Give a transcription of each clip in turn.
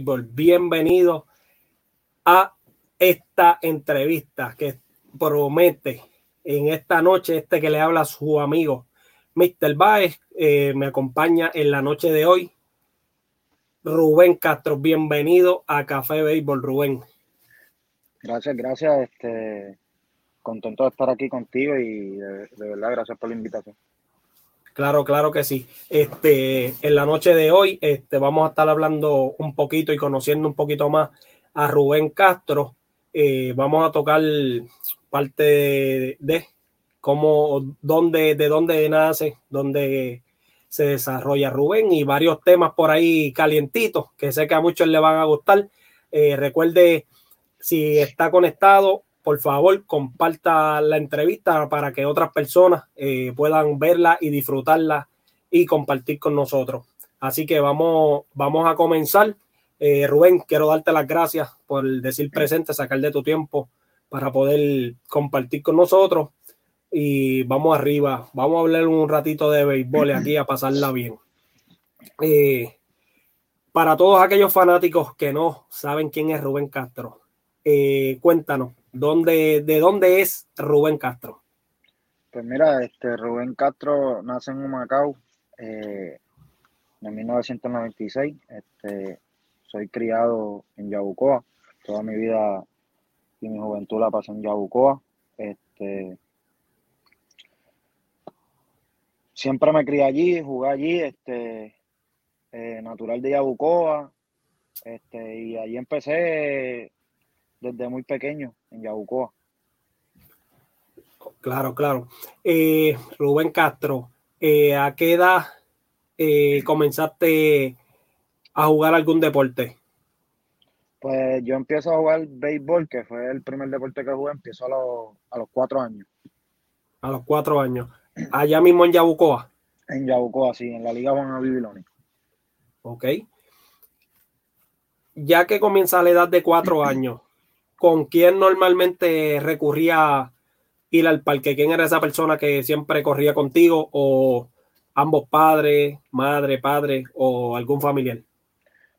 Bienvenido a esta entrevista que promete en esta noche este que le habla su amigo Mr. Baez. Eh, me acompaña en la noche de hoy Rubén Castro. Bienvenido a Café Béisbol, Rubén. Gracias, gracias. Este, contento de estar aquí contigo y de verdad gracias por la invitación. Claro, claro que sí. Este, en la noche de hoy este, vamos a estar hablando un poquito y conociendo un poquito más a Rubén Castro. Eh, vamos a tocar parte de, cómo, dónde, de dónde nace, dónde se desarrolla Rubén y varios temas por ahí calientitos que sé que a muchos le van a gustar. Eh, recuerde, si está conectado, por favor, comparta la entrevista para que otras personas eh, puedan verla y disfrutarla y compartir con nosotros. Así que vamos, vamos a comenzar. Eh, Rubén, quiero darte las gracias por decir presente, sacar de tu tiempo para poder compartir con nosotros. Y vamos arriba, vamos a hablar un ratito de béisbol aquí a pasarla bien. Eh, para todos aquellos fanáticos que no saben quién es Rubén Castro, cuéntanos, ¿Dónde, ¿De dónde es Rubén Castro? Pues mira, este Rubén Castro nace en Humacao eh, en 1996. Este, soy criado en Yabucoa. Toda mi vida y mi juventud la pasé en Yabucoa. Este, siempre me crié allí, jugué allí, este, eh, natural de Yabucoa. Este, y allí empecé desde muy pequeño en Yabucoa. Claro, claro. Eh, Rubén Castro, eh, ¿a qué edad eh, comenzaste a jugar algún deporte? Pues yo empiezo a jugar béisbol, que fue el primer deporte que jugué, empiezo a los, a los cuatro años. A los cuatro años. Allá mismo en Yabucoa. En Yabucoa, sí, en la Liga Juan Bibiloni. Ok. Ya que comienza a la edad de cuatro años, ¿con quién normalmente recurría ir al parque? ¿Quién era esa persona que siempre corría contigo? ¿O ambos padres, madre, padre o algún familiar?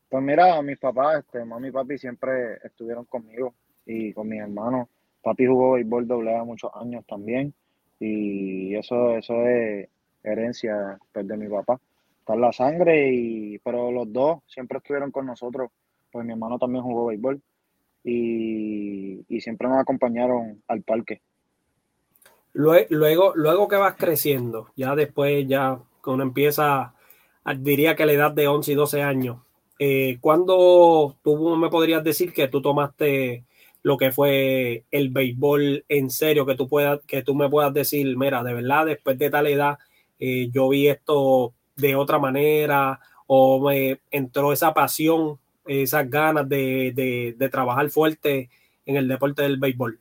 Pues mira, mis papás, este, mami y papi siempre estuvieron conmigo y con mis hermanos. Papi jugó béisbol doble A muchos años también y eso, eso es herencia pues, de mi papá. Está en la sangre, y, pero los dos siempre estuvieron con nosotros. Pues mi hermano también jugó béisbol y, siempre nos acompañaron al parque. Luego, luego que vas creciendo, ya después, ya cuando empieza, diría que a la edad de 11 y 12 años, eh, ¿cuándo tú me podrías decir que tú tomaste lo que fue el béisbol en serio, que tú, puedas, que tú me puedas decir, mira, de verdad, después de tal edad, eh, yo vi esto de otra manera, o me entró esa pasión esas ganas de, trabajar fuerte en el deporte del béisbol?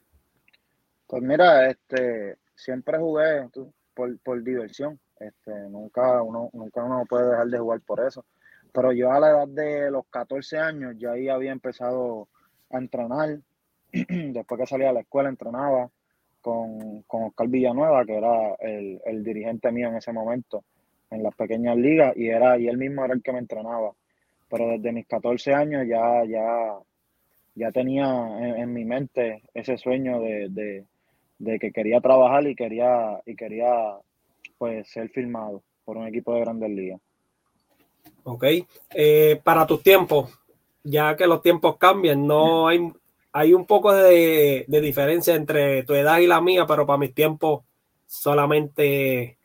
Pues mira, este, siempre jugué por, diversión. Este, nunca uno, nunca uno puede dejar de jugar por eso. Pero yo a la edad de los 14 años ya ahí había empezado a entrenar. Después que salía de la escuela entrenaba con, con Oscar Villanueva, que era el, el dirigente mío en ese momento en las pequeñas ligas, y era, y él mismo era el que me entrenaba pero desde mis 14 años ya, ya, ya tenía en, mi mente ese sueño de, que quería trabajar y quería, y quería pues ser filmado por un equipo de grandes ligas. Ok. Eh, para tus tiempos, ya que los tiempos cambian, no hay, hay un poco de, de, diferencia entre tu edad y la mía, pero para mis tiempos solamente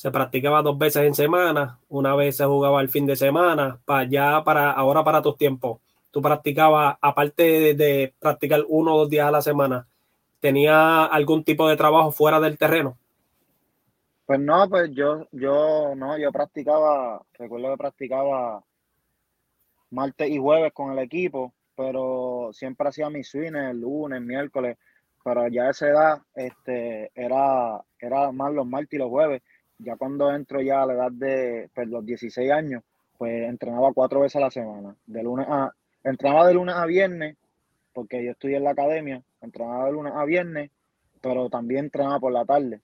se practicaba dos veces en semana, una vez se jugaba el fin de semana, para ya para ahora para tus tiempos. Tú practicabas, aparte de, practicar uno o dos días a la semana, ¿tenía algún tipo de trabajo fuera del terreno? Pues no, pues yo, yo, no, yo practicaba, recuerdo que practicaba martes y jueves con el equipo, pero siempre hacía mis swings el lunes, miércoles, pero ya esa edad este, era, era más los martes y los jueves. Ya cuando entro ya a la edad de pues, los 16 años, pues entrenaba cuatro veces a la semana. De lunes a, entrenaba de lunes a viernes, porque yo estudié en la academia, entrenaba de lunes a viernes, pero también entrenaba por la tarde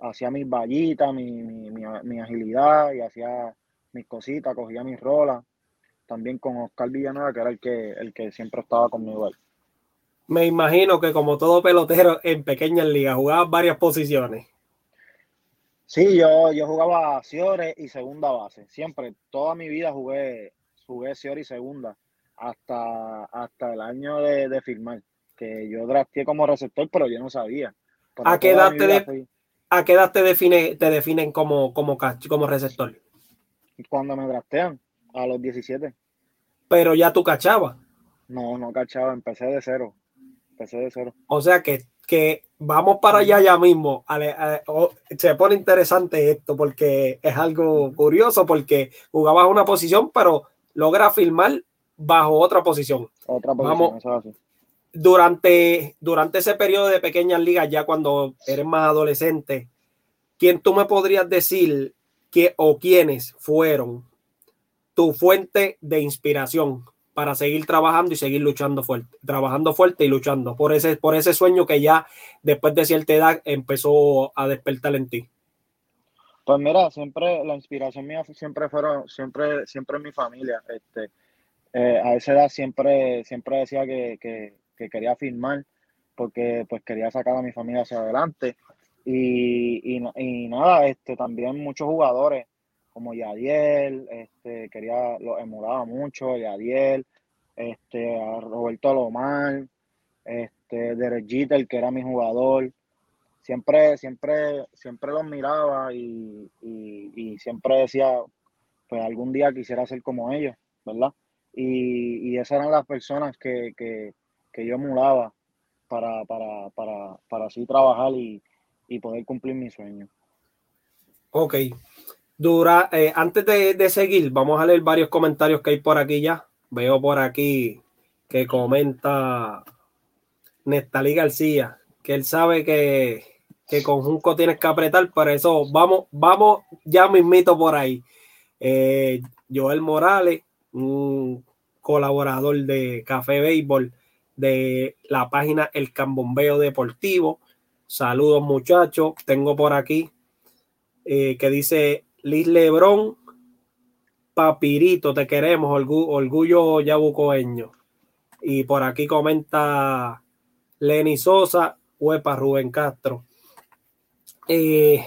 hacía mis vallitas, mi, mi, agilidad y hacía mis cositas, cogía mis rolas. También con Oscar Villanueva, que era el que, el que siempre estaba conmigo. Me imagino que como todo pelotero en pequeñas ligas, jugaba varias posiciones. Sí, yo, yo jugaba Ciore y segunda base. Siempre, toda mi vida jugué, jugué Ciore y segunda, hasta, hasta el año de, de firmar. Que yo drafté como receptor, pero yo no sabía. ¿A qué edad te, ¿a qué edad te, define, te definen como, como, como receptor? Cuando me draftean, a los 17. Pero ya tú cachabas. No, no cachaba, empecé de cero. Empecé de cero. O sea que, que vamos para allá ya mismo. se pone interesante esto porque es algo curioso porque jugabas una posición, pero logra filmar bajo otra posición. Otra posición, vamos, durante, durante ese periodo de pequeñas ligas, ya cuando eres más adolescente, ¿quién tú me podrías decir que o quiénes fueron tu fuente de inspiración para seguir trabajando y seguir luchando fuerte, trabajando fuerte y luchando por ese, por ese sueño que ya después de cierta edad empezó a despertar en ti? Pues mira, siempre la inspiración mía siempre fueron, siempre, siempre mi familia. Este, eh, a esa edad siempre, siempre decía que, que quería firmar porque pues quería sacar a mi familia hacia adelante. Y, y, nada, este, también muchos jugadores como Yadiel, este, quería, lo emulaba mucho, Yadiel, este, a Roberto Lomar, este, Derek el que era mi jugador. Siempre, siempre, siempre los miraba y, y, siempre decía, pues algún día quisiera ser como ellos, ¿verdad? Y, y esas eran las personas que, que, que yo emulaba para, para, para, para así trabajar y, poder cumplir mi sueño. Ok. Dura, eh, antes de, seguir, vamos a leer varios comentarios que hay por aquí ya. Veo por aquí que comenta Nestalí García, que él sabe que, que con Junco tienes que apretar, por eso vamos, vamos ya mismito por ahí. Eh, Joel Morales, un colaborador de Café Béisbol, de la página El Cambombeo Deportivo. Saludos muchachos. Tengo por aquí eh, que dice Liz Lebrón, Papirito, te queremos, orgullo yabucoeño. Y por aquí comenta Lenny Sosa, Huepa Rubén Castro. Eh,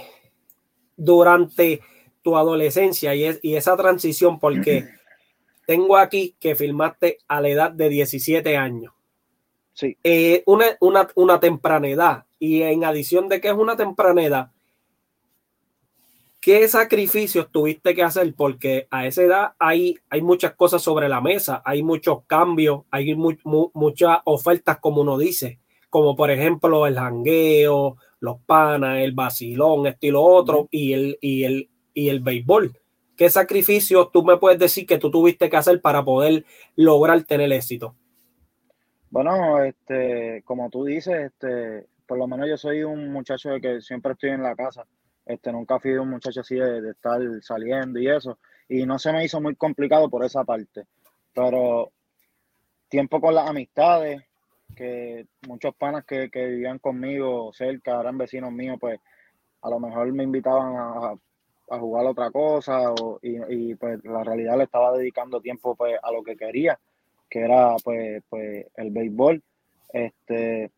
durante tu adolescencia y, y esa transición, porque tengo aquí que filmaste a la edad de 17 años. Sí. Eh, una, una, una temprana edad. Y en adición de que es una temprana edad, ¿qué sacrificios tuviste que hacer? Porque a esa edad hay, hay muchas cosas sobre la mesa, hay muchos cambios, hay muchas ofertas, como uno dice, como por ejemplo el jangueo, los panas, el vacilón, estilo otro, y el, y el, y el béisbol. ¿Qué sacrificios tú me puedes decir que tú tuviste que hacer para poder lograr tener éxito? Bueno, este, como tú dices, este, por lo menos yo soy un muchacho de que siempre estoy en la casa. Este, nunca fui un muchacho así de, estar saliendo y eso. Y no se me hizo muy complicado por esa parte. Pero tiempo con las amistades, que muchos panas que, vivían conmigo cerca, eran vecinos míos, pues a lo mejor me invitaban a, a jugar otra cosa y, y, pues la realidad le estaba dedicando tiempo pues a lo que quería que era pues, pues el béisbol. Este,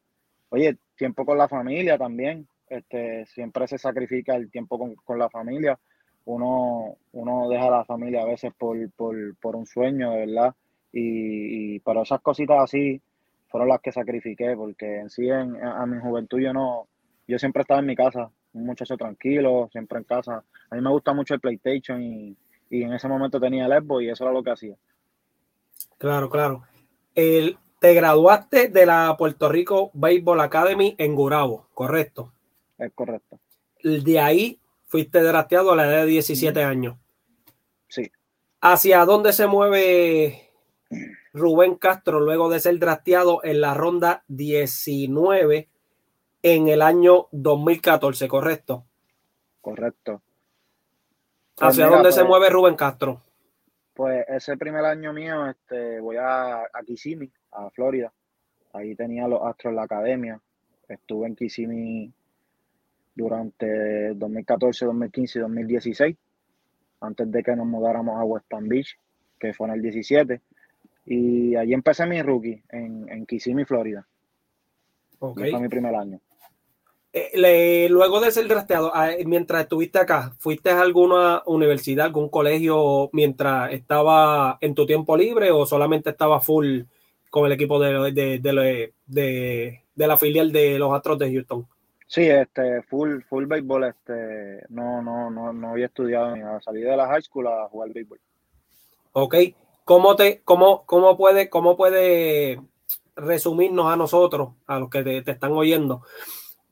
oye, tiempo con la familia también. Este, siempre se sacrifica el tiempo con, la familia. Uno, uno deja a la familia a veces por, un sueño, de verdad. Y, y, pero esas cositas así fueron las que sacrifiqué, porque en sí, en, a mi juventud yo no, yo siempre estaba en mi casa, un muchacho tranquilo, siempre en casa. A mí me gusta mucho el PlayStation y, y en ese momento tenía el Xbox y eso era lo que hacía. Claro, claro. El, te graduaste de la Puerto Rico Baseball Academy en Gurabo, ¿correcto? Es correcto. De ahí fuiste drafteado a la edad de 17 años. Sí. ¿Hacia dónde se mueve Rubén Castro luego de ser drafteado en la ronda 19 en el año 2014, correcto? Correcto. ¿Hacia dónde se mueve Rubén Castro? Pues ese primer año mío, este, voy a, a Kissimmee, a Florida. Ahí tenía los Astros en la academia. Estuve en Kissimmee durante 2014, 2015 y 2016, antes de que nos mudáramos a West Palm Beach, que fue en el 17. Y allí empecé mi rookie en, en Kissimmee, Florida. Okay. Fue mi primer año. Eh, luego de ser drafteado, ah, mientras estuviste acá, ¿fuiste a alguna universidad, algún colegio mientras estaba en tu tiempo libre o solamente estaba full con el equipo de, de, de, la filial de los Astros de Houston? Sí, este, full, full béisbol, este, no, no, no, no había estudiado ni a salir de la high school a jugar béisbol. Ok, ¿cómo te, cómo, cómo puede, cómo puede resumirnos a nosotros, a los que te están oyendo?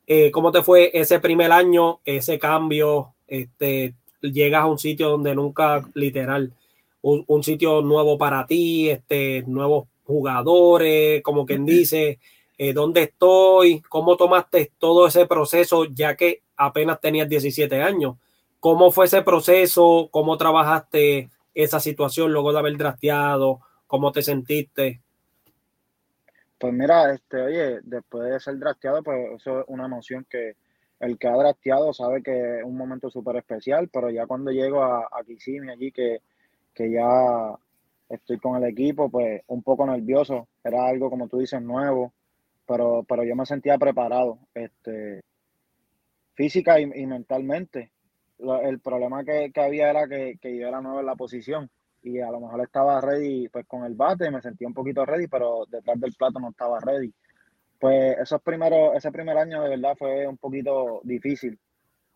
Eh, ¿Cómo te fue ese primer año, ese cambio? Este, llegas a un sitio donde nunca, literal, un, sitio nuevo para ti, este, nuevos jugadores, como quien dice, eh, ¿dónde estoy? ¿Cómo tomaste todo ese proceso ya que apenas tenías 17 años? ¿Cómo fue ese proceso? ¿Cómo trabajaste esa situación luego de haber drafteado? ¿Cómo te sentiste? Pues mira, este, oye, después de ser drafteado, pues eso es una emoción que el que ha drafteado sabe que es un momento súper especial, pero ya cuando llego a, a Kissimmee allí, que, que ya estoy con el equipo, pues un poco nervioso, era algo como tú dices nuevo, pero, pero yo me sentía preparado, este, física y, mentalmente. el problema que, que había era que, que, yo era nuevo en la posición y a lo mejor estaba ready pues con el bate, me sentía un poquito ready, pero detrás del plato no estaba ready. Pues esos primeros, ese primer año de verdad fue un poquito difícil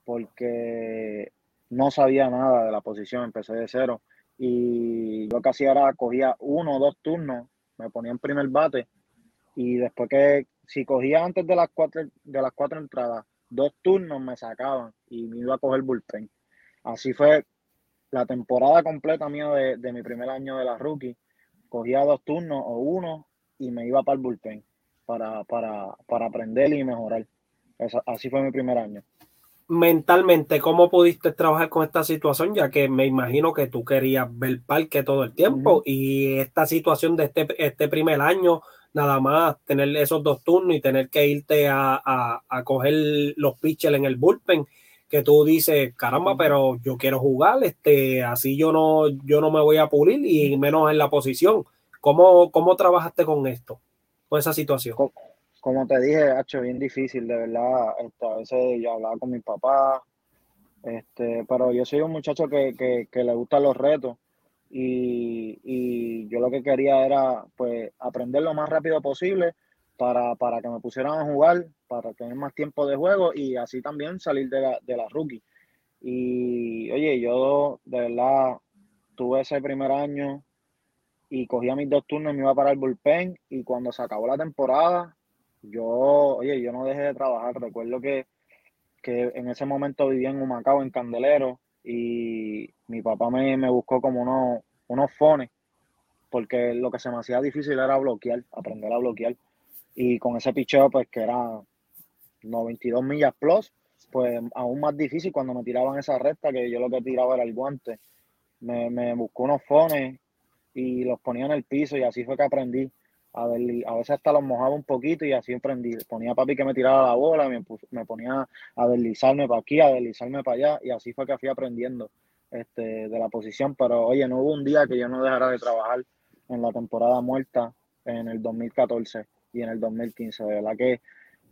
porque no sabía nada de la posición, empecé de cero y yo casi era cogía uno o dos turnos, me ponía en primer bate y después que si cogía antes de las cuatro de las cuatro entradas, dos turnos me sacaban y me iba a coger bullpen. Así fue la temporada completa mía de, mi primer año de la rookie, cogía dos turnos o uno y me iba para el bullpen para, para, para aprender y mejorar. así fue mi primer año. Mentalmente, ¿cómo pudiste trabajar con esta situación? Ya que me imagino que tú querías ver parque todo el tiempo y esta situación de este, este primer año, nada más tener esos dos turnos y tener que irte a, a, a coger los pitchers en el bullpen que tú dices, caramba, pero yo quiero jugar, este, así yo no, yo no me voy a pulir y menos en la posición. ¿Cómo, cómo trabajaste con esto, con esa situación? Como, te dije, hecho bien difícil, de verdad. Este, a veces yo hablaba con mi papá, este, pero yo soy un muchacho que, que, que le gustan los retos y, y, yo lo que quería era pues aprender lo más rápido posible para, para que me pusieran a jugar, para tener más tiempo de juego y así también salir de la, de la rookie. Y oye, yo de verdad tuve ese primer año y cogía mis dos turnos y me iba para el bullpen y cuando se acabó la temporada, yo, oye, yo no dejé de trabajar. Recuerdo que, que en ese momento vivía en Humacao, en Candelero, y mi papá me, me buscó como unos, unos fones, porque lo que se me hacía difícil era bloquear, aprender a bloquear. Y con ese picheo, pues que era 92 millas plus, pues aún más difícil cuando me tiraban esa recta, que yo lo que tiraba era el guante. Me, me buscó unos fones y los ponía en el piso y así fue que aprendí. A, ver, a veces hasta los mojaba un poquito y así aprendí. Ponía a papi que me tirara la bola, me, me ponía a deslizarme para aquí, a deslizarme para allá y así fue que fui aprendiendo este, de la posición. Pero oye, no hubo un día que yo no dejara de trabajar en la temporada muerta en el 2014 y en el 2015. De verdad que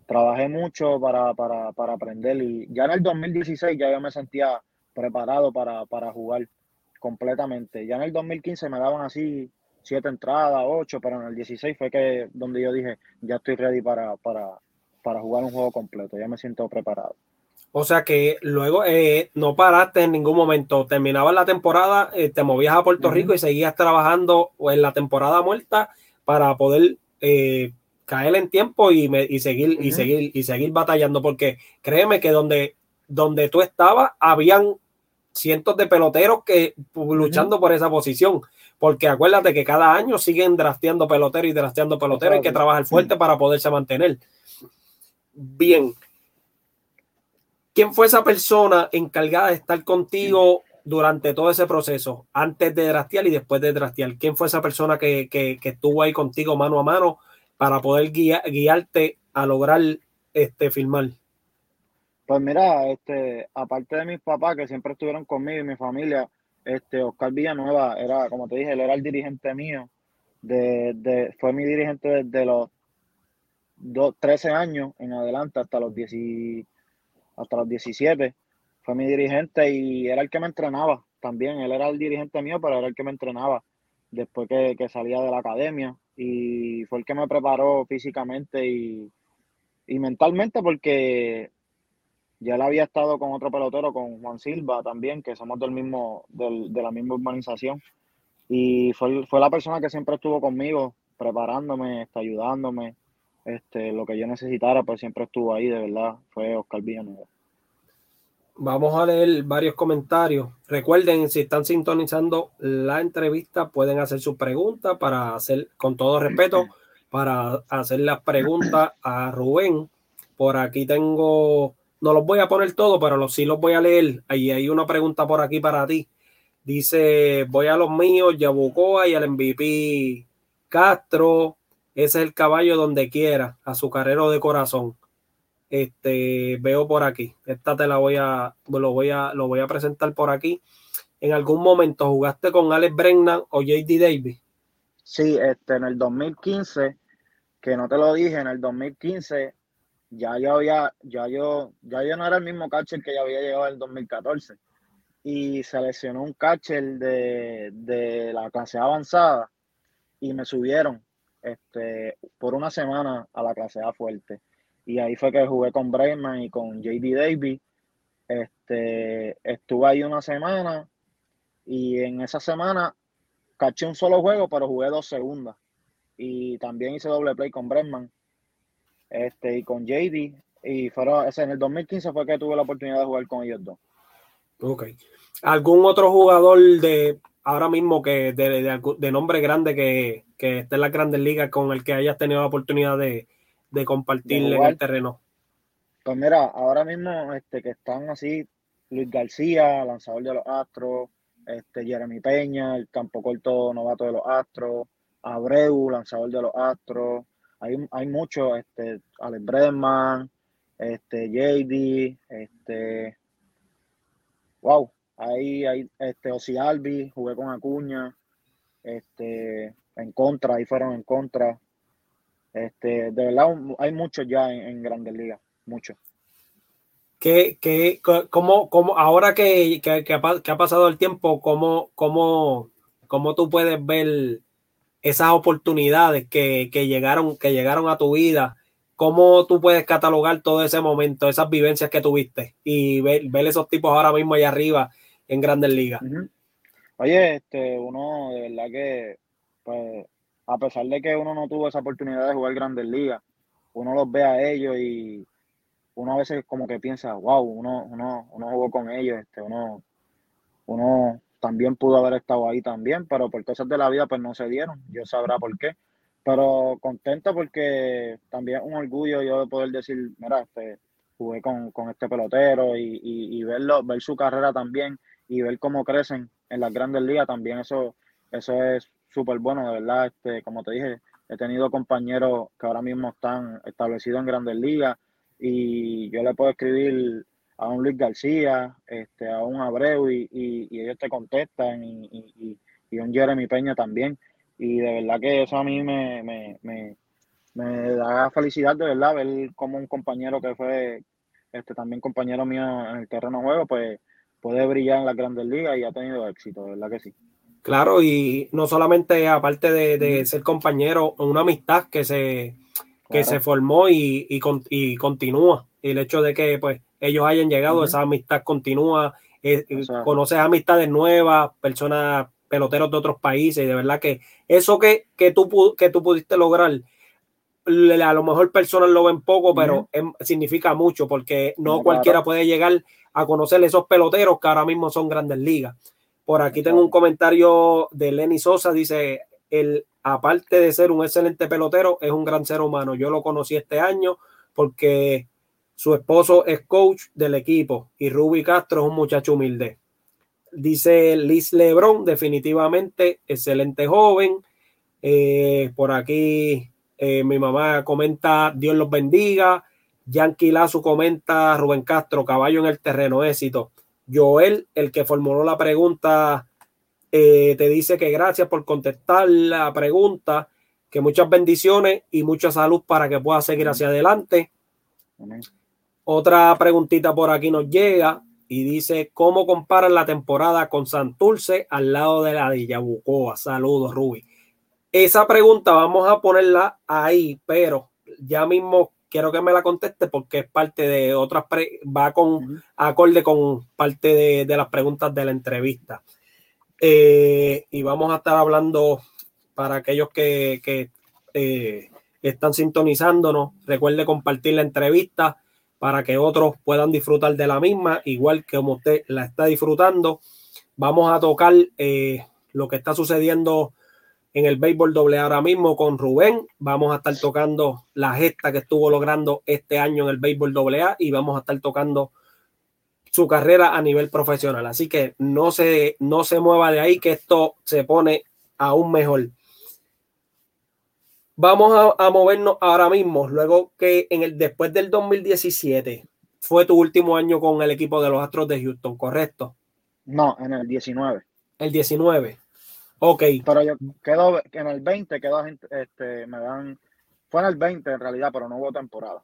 trabajé mucho para, para, para aprender y ya en el 2016 ya yo me sentía preparado para, para jugar completamente. Ya en el 2015 me daban así siete entradas, ocho, pero en el 16 fue que donde yo dije, ya estoy ready para, para, para jugar un juego completo, ya me siento preparado. O sea que luego eh, no paraste en ningún momento, terminabas la temporada, eh, te movías a Puerto Rico y seguías trabajando en la temporada muerta para poder eh, caer en tiempo y, y seguir y seguir y seguir batallando porque créeme que donde donde tú estabas, habían cientos de peloteros que luchando por esa posición. Porque acuérdate que cada año siguen drafteando peloteros y drafteando peloteros. Hay que trabajar fuerte para poderse mantener. Bien. ¿Quién fue esa persona encargada de estar contigo durante todo ese proceso, antes de draftear y después de draftear? ¿Quién fue esa persona que, que, estuvo ahí contigo mano a mano para poder guiarte a lograr este, filmar? Pues mira, este, aparte de mis papás que siempre estuvieron conmigo y mi familia, este, Oscar Villanueva era, como te dije, él era el dirigente mío. De, fue mi dirigente desde los 13 años en adelante hasta los, 10, hasta los 17. Fue mi dirigente y era el que me entrenaba también. Él era el dirigente mío, pero era el que me entrenaba después que, que salía de la academia. Y fue el que me preparó físicamente y, y mentalmente porque ya él había estado con otro pelotero, con Juan Silva también, que somos del mismo, del, de la misma urbanización. Y fue, fue la persona que siempre estuvo conmigo, preparándome, ayudándome. Este, lo que yo necesitara, pues siempre estuvo ahí, de verdad. Fue Oscar Villanueva. Vamos a leer varios comentarios. Recuerden, si están sintonizando la entrevista, pueden hacer sus preguntas para hacer, con todo respeto, para hacer las preguntas a Rubén. Por aquí tengo no los voy a poner todos, pero los, sí los voy a leer. Ahí hay una pregunta por aquí para ti. Dice, voy a los míos, Yabucoa y al MVP Castro. Ese es el caballo donde quiera, azucarero de corazón. Este, veo por aquí. Esta te la voy a, lo voy a, lo voy a presentar por aquí. ¿En algún momento jugaste con Alex Brennan o JD Davis? Sí, este, en el 2015, que no te lo dije, en el 2015 ya yo había, ya yo, ya yo no era el mismo catcher que ya había llegado en el 2014. Y seleccionó un catcher de, de la clase avanzada y me subieron este, por una semana a la clase A fuerte. Y ahí fue que jugué con Brayman y con JD Davis. Este, estuve ahí una semana y en esa semana caché un solo juego, pero jugué dos segundas. Y también hice doble play con Bregman este, y con JD. Y fueron, en el 2015 fue que tuve la oportunidad de jugar con ellos dos. Ok. ¿Algún otro jugador de ahora mismo que de, de, nombre grande que, que esté en la grandes ligas con el que hayas tenido la oportunidad de, de compartir en el terreno? Pues mira, ahora mismo este, que están así, Luis García, lanzador de los Astros, este, Jeremy Peña, el campo corto novato de los Astros, Abreu, lanzador de los Astros, hay, hay muchos, este, Alex Bredman, este, JD, este, wow, ahí hay, este, Osi Albi, jugué con Acuña, este, en contra, ahí fueron en contra, este, de verdad hay muchos ya en, Grandes Ligas, muchos. ¿Qué, qué, cómo, cómo, ahora que, que, que, ha, pasado el tiempo, cómo, cómo, cómo tú puedes ver esas oportunidades que, llegaron, que llegaron a tu vida, ¿cómo tú puedes catalogar todo ese momento, esas vivencias que tuviste y ver, esos tipos ahora mismo allá arriba en Grandes Ligas? Oye, este, uno de verdad que, pues, a pesar de que uno no tuvo esa oportunidad de jugar Grandes Ligas, uno los ve a ellos y uno a veces como que piensa, wow, uno, uno, uno jugó con ellos, este, uno, uno también pudo haber estado ahí también, pero por cosas de la vida pues no se dieron, Dios sabrá por qué. Pero contento porque también es un orgullo yo de poder decir, mira, este, jugué con, este pelotero y, verlo, ver su carrera también y ver cómo crecen en las grandes ligas también, eso, eso es súper bueno, de verdad, este, como te dije, he tenido compañeros que ahora mismo están establecidos en grandes ligas y yo le puedo escribir a un Luis García, este, a un Abreu y, ellos te contestan y, y, y, un Jeremy Peña también. Y de verdad que eso a mí me, me, me, me da felicidad de verdad ver como un compañero que fue este también compañero mío en el terreno de juego, pues puede brillar en las grandes ligas y ha tenido éxito, de verdad que sí. Claro, y no solamente aparte de, ser compañero, una amistad que se, que se formó y, y, y continúa. Y el hecho de que pues ellos hayan llegado, esa amistad continúa, eh, eh, conoces amistades nuevas, personas, peloteros de otros países, y de verdad que eso que, que, tú, que tú pudiste lograr, a lo mejor personas lo ven poco, pero em, significa mucho, porque no cualquiera puede llegar a conocer esos peloteros que ahora mismo son grandes ligas. Por aquí tengo un comentario de Lenny Sosa, dice, el, aparte de ser un excelente pelotero, es un gran ser humano. Yo lo conocí este año porque su esposo es coach del equipo y Ruby Castro es un muchacho humilde. Dice Liz Lebron, definitivamente excelente joven. Eh, por aquí eh, mi mamá comenta, Dios los bendiga. Yankee Lazo comenta, Rubén Castro, caballo en el terreno, éxito. Joel, el que formuló la pregunta, eh, te dice que gracias por contestar la pregunta, que muchas bendiciones y mucha salud para que pueda seguir hacia adelante. Otra preguntita por aquí nos llega y dice, ¿cómo comparan la temporada con Santurce al lado de la de Yabucoa? Saludos, Ruby. Esa pregunta vamos a ponerla ahí, pero ya mismo quiero que me la conteste porque es parte de otras, va con acorde con parte de, las preguntas de la entrevista. Eh, y vamos a estar hablando para aquellos que, que eh, están sintonizándonos, recuerde compartir la entrevista para que otros puedan disfrutar de la misma, igual que como usted la está disfrutando. Vamos a tocar eh, lo que está sucediendo en el béisbol doble ahora mismo con Rubén. Vamos a estar tocando la gesta que estuvo logrando este año en el béisbol doble A y vamos a estar tocando su carrera a nivel profesional. Así que no se, no se mueva de ahí, que esto se pone aún mejor. Vamos a, movernos ahora mismo, luego que en el después del 2017 fue tu último año con el equipo de los Astros de Houston, ¿correcto? No, en el 19. El 19. Ok. Pero yo quedo en el 20 quedó este, me dan fue en el 20 en realidad, pero no hubo temporada.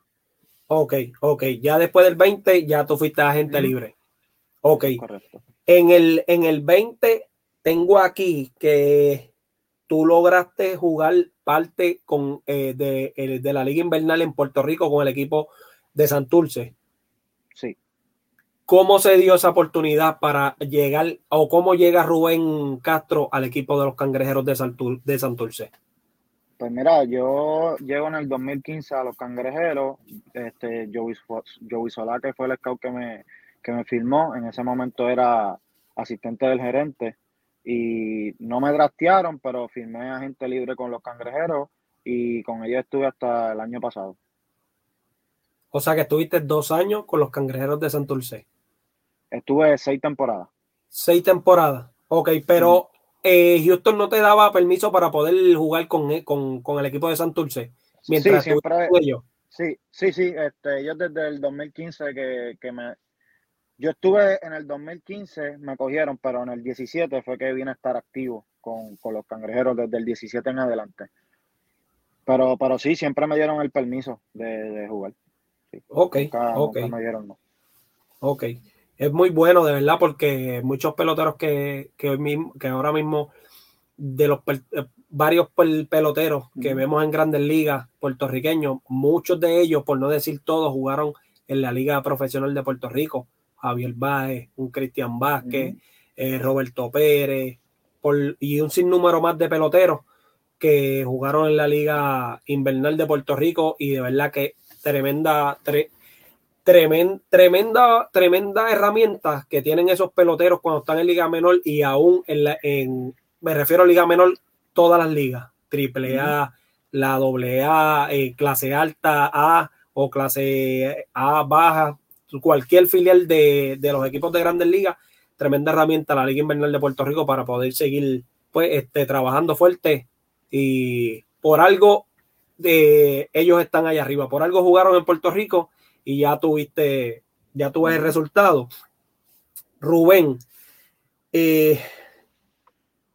Ok, ok. Ya después del 20 ya tú fuiste agente libre. Ok. Correcto. En el, en el 20 tengo aquí que tú lograste jugar parte con, eh, de, la Liga Invernal en Puerto Rico con el equipo de Santurce. ¿Cómo se dio esa oportunidad para llegar o cómo llega Rubén Castro al equipo de los cangrejeros de, de Santurce? Pues mira, yo llego en el 2015 a los cangrejeros. Este, Joey, Joey Solá, que fue el scout que me, que me firmó, en ese momento era asistente del gerente y no me draftearon, pero firmé agente libre con los cangrejeros y con ellos estuve hasta el año pasado. O sea que estuviste dos años con los cangrejeros de Santurce. Estuve seis temporadas. Seis temporadas. Ok, pero eh, Houston no te daba permiso para poder jugar con, eh, con, el equipo de Santurce. Mientras sí, siempre, ellos. Sí, sí, sí. Este, ellos desde el 2015 que, que me, yo estuve en el 2015, me cogieron, pero en el 17 fue que vine a estar activo con, los cangrejeros desde el 17 en adelante. Pero, pero sí, siempre me dieron el permiso de, jugar. ok, ok. Ok. Es muy bueno, de verdad, porque muchos peloteros que, que, mismo, que ahora mismo, de los eh, varios peloteros que vemos en grandes ligas puertorriqueños, muchos de ellos, por no decir todos, jugaron en la Liga Profesional de Puerto Rico. Javier Baez, un Cristian Vázquez, eh, Roberto Pérez, y un sinnúmero más de peloteros que jugaron en la Liga Invernal de Puerto Rico y de verdad que tremenda, tremenda, tremenda herramienta que tienen esos peloteros cuando están en Liga Menor y aún en, la, en me refiero a Liga Menor, todas las ligas, triple A, la doble A, eh, clase alta A o clase A baja, cualquier filial de, los equipos de grandes ligas, tremenda herramienta la Liga Invernal de Puerto Rico para poder seguir pues, este, trabajando fuerte. Y por algo de, ellos están allá arriba, por algo jugaron en Puerto Rico y ya tuviste, ya tuve el resultado. Rubén, eh,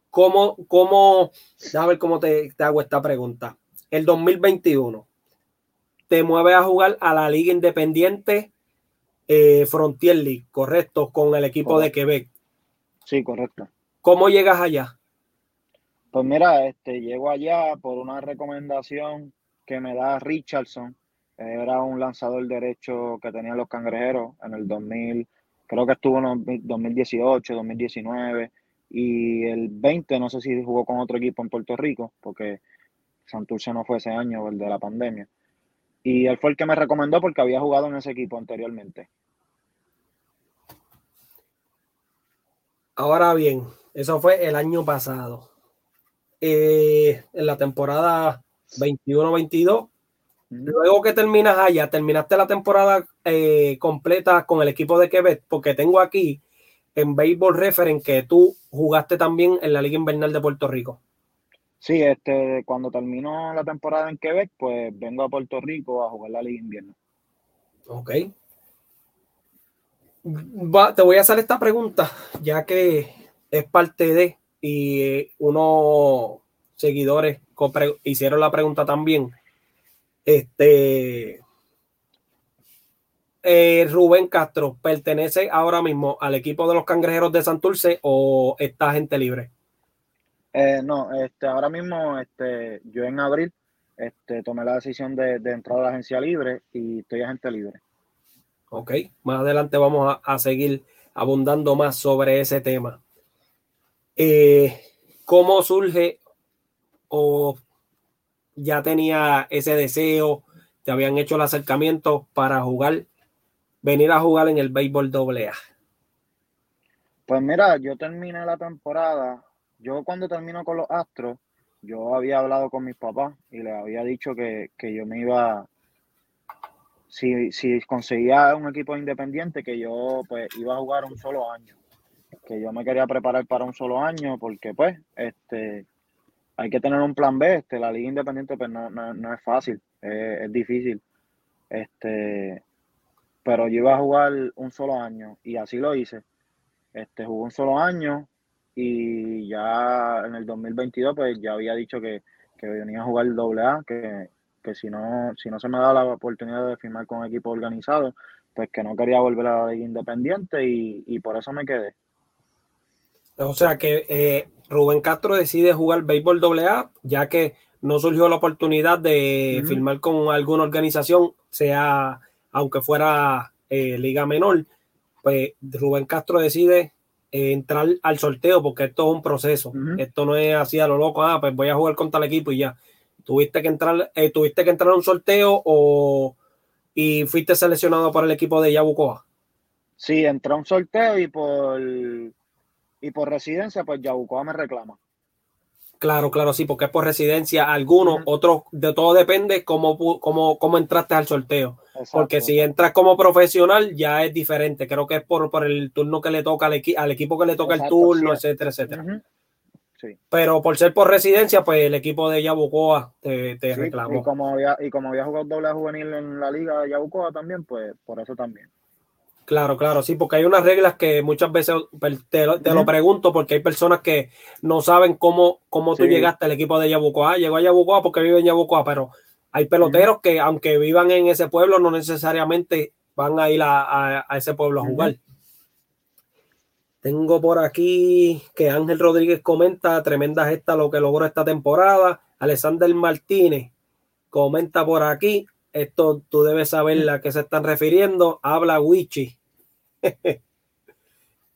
¿cómo, cómo, a ver cómo te, te hago esta pregunta? El 2021, te mueves a jugar a la Liga Independiente eh, Frontier League, correcto, con el equipo de Quebec. Sí, correcto. ¿Cómo llegas allá? Pues mira, este, llego allá por una recomendación que me da Richardson. Era un lanzador derecho que tenían los cangrejeros en el 2000, creo que estuvo en el 2018, 2019 y el 20, no sé si jugó con otro equipo en Puerto Rico, porque Santurce no fue ese año, el de la pandemia. Y él fue el que me recomendó porque había jugado en ese equipo anteriormente. Ahora bien, eso fue el año pasado. Eh, en la temporada 21-22. Luego que terminas allá, terminaste la temporada eh, completa con el equipo de Quebec, porque tengo aquí en Baseball Reference que tú jugaste también en la Liga Invernal de Puerto Rico. Sí, este, cuando terminó la temporada en Quebec, pues vengo a Puerto Rico a jugar la Liga Invernal. Ok. te voy a hacer esta pregunta, ya que es parte de, y eh, unos seguidores hicieron la pregunta también. Este eh, Rubén Castro, ¿pertenece ahora mismo al equipo de los cangrejeros de Santurce o está gente libre? Eh, no, este, ahora mismo este, yo en abril este, tomé la decisión de, entrar a la agencia libre y estoy agente libre. Ok, más adelante vamos a, seguir abundando más sobre ese tema. Eh, ¿Cómo surge o ya tenía ese deseo, te habían hecho el acercamiento para jugar, venir a jugar en el béisbol doble A? Pues mira, yo terminé la temporada, yo cuando termino con los Astros, yo había hablado con mis papás y les había dicho que, yo me iba, si, si conseguía un equipo independiente, que yo pues iba a jugar un solo año, que yo me quería preparar para un solo año porque pues, este, hay que tener un plan B. Este, la liga independiente pues, no, no, es fácil, es difícil. Este, pero yo iba a jugar un solo año y así lo hice. Este, jugué un solo año y ya en el 2022 pues ya había dicho que, venía a jugar el doble A, que, si no, si no se me daba la oportunidad de firmar con equipo organizado, pues que no quería volver a la liga independiente y, y por eso me quedé. O sea que eh, Rubén Castro decide jugar béisbol AA, ya que no surgió la oportunidad de firmar con alguna organización, sea aunque fuera eh, liga menor, pues Rubén Castro decide eh, entrar al sorteo porque esto es un proceso. Esto no es así a lo loco, ah, pues voy a jugar con tal equipo y ya. Tuviste que entrar, eh, tuviste que entrar a un sorteo o y fuiste seleccionado por el equipo de Yabucoa. Sí, entré a un sorteo y por y por residencia, pues Yabucoa me reclama. Claro, claro, sí, porque es por residencia. Algunos, otros, de todo depende cómo, cómo, cómo entraste al sorteo. Porque si entras como profesional, ya es diferente. Creo que es por, por el turno que le toca al, al equipo que le toca el turno, etcétera, etcétera. sí. Pero por ser por residencia, pues el equipo de Yabucoa te, te reclamó. Y como, había, y como había jugado doble juvenil en la liga de Yabucoa también, pues por eso también. Claro, claro, sí, porque hay unas reglas que muchas veces te, lo pregunto porque hay personas que no saben cómo, cómo tú llegaste al equipo de Yabucoa. Llegó a Yabucoa porque vive en Yabucoa, pero hay peloteros que aunque vivan en ese pueblo no necesariamente van a ir a, ese pueblo a jugar. Tengo por aquí que Ángel Rodríguez comenta tremenda gesta lo que logró esta temporada. Alexander Martínez comenta por aquí esto tú debes saber a qué se están refiriendo. Habla Wichi.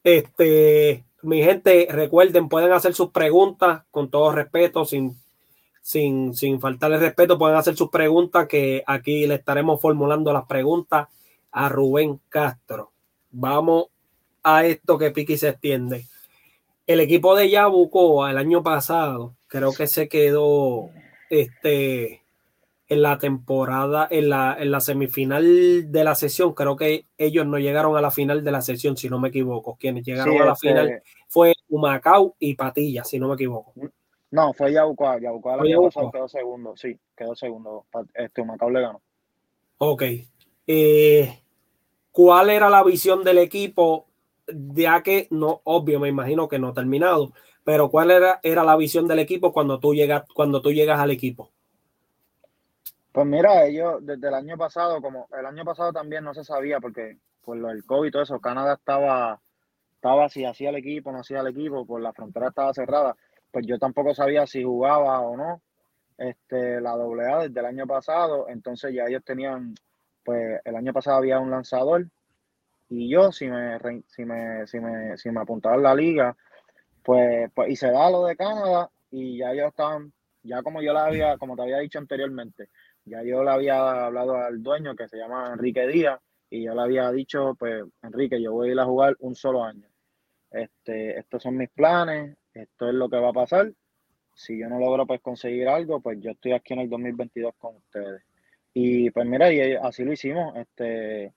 este, mi gente, recuerden, pueden hacer sus preguntas con todo respeto, sin, sin, sin faltarle respeto, pueden hacer sus preguntas que aquí le estaremos formulando las preguntas a Rubén Castro. Vamos a esto que Piqui se extiende. El equipo de Yabucoa el año pasado creo que se quedó este en la temporada, en la, en la semifinal de la sesión, creo que ellos no llegaron a la final de la sesión, si no me equivoco. Quienes llegaron a la este final fue Humacao y Patilla, si no me equivoco. No, fue Yaucoa. Yaucoa quedó segundo, sí, quedó segundo. Este Humacao le ganó. Ok. Eh, ¿Cuál era la visión del equipo? Ya que no, obvio, me imagino que no ha terminado, pero ¿cuál era, era la visión del equipo cuando tú llegas, cuando tú llegas al equipo? Pues mira, ellos desde el año pasado, como el año pasado también no se sabía porque por lo del COVID y todo eso, Canadá estaba, estaba si hacía el equipo, no hacía el equipo, pues la frontera estaba cerrada, pues yo tampoco sabía si jugaba o no este, la AA desde el año pasado, entonces ya ellos tenían, pues el año pasado había un lanzador. Y yo si me, si me, si me, si me apuntaba en la liga, pues, pues y se da lo de Canadá y ya ellos estaban, ya como yo la había, como te había dicho anteriormente, ya yo le había hablado al dueño que se llama Enrique Díaz y yo le había dicho, pues, Enrique, yo voy a ir a jugar un solo año. este, estos son mis planes, esto es lo que va a pasar. Si yo no logro pues conseguir algo, pues yo estoy aquí en el 2022 con ustedes. Y pues mira, y así lo hicimos, este,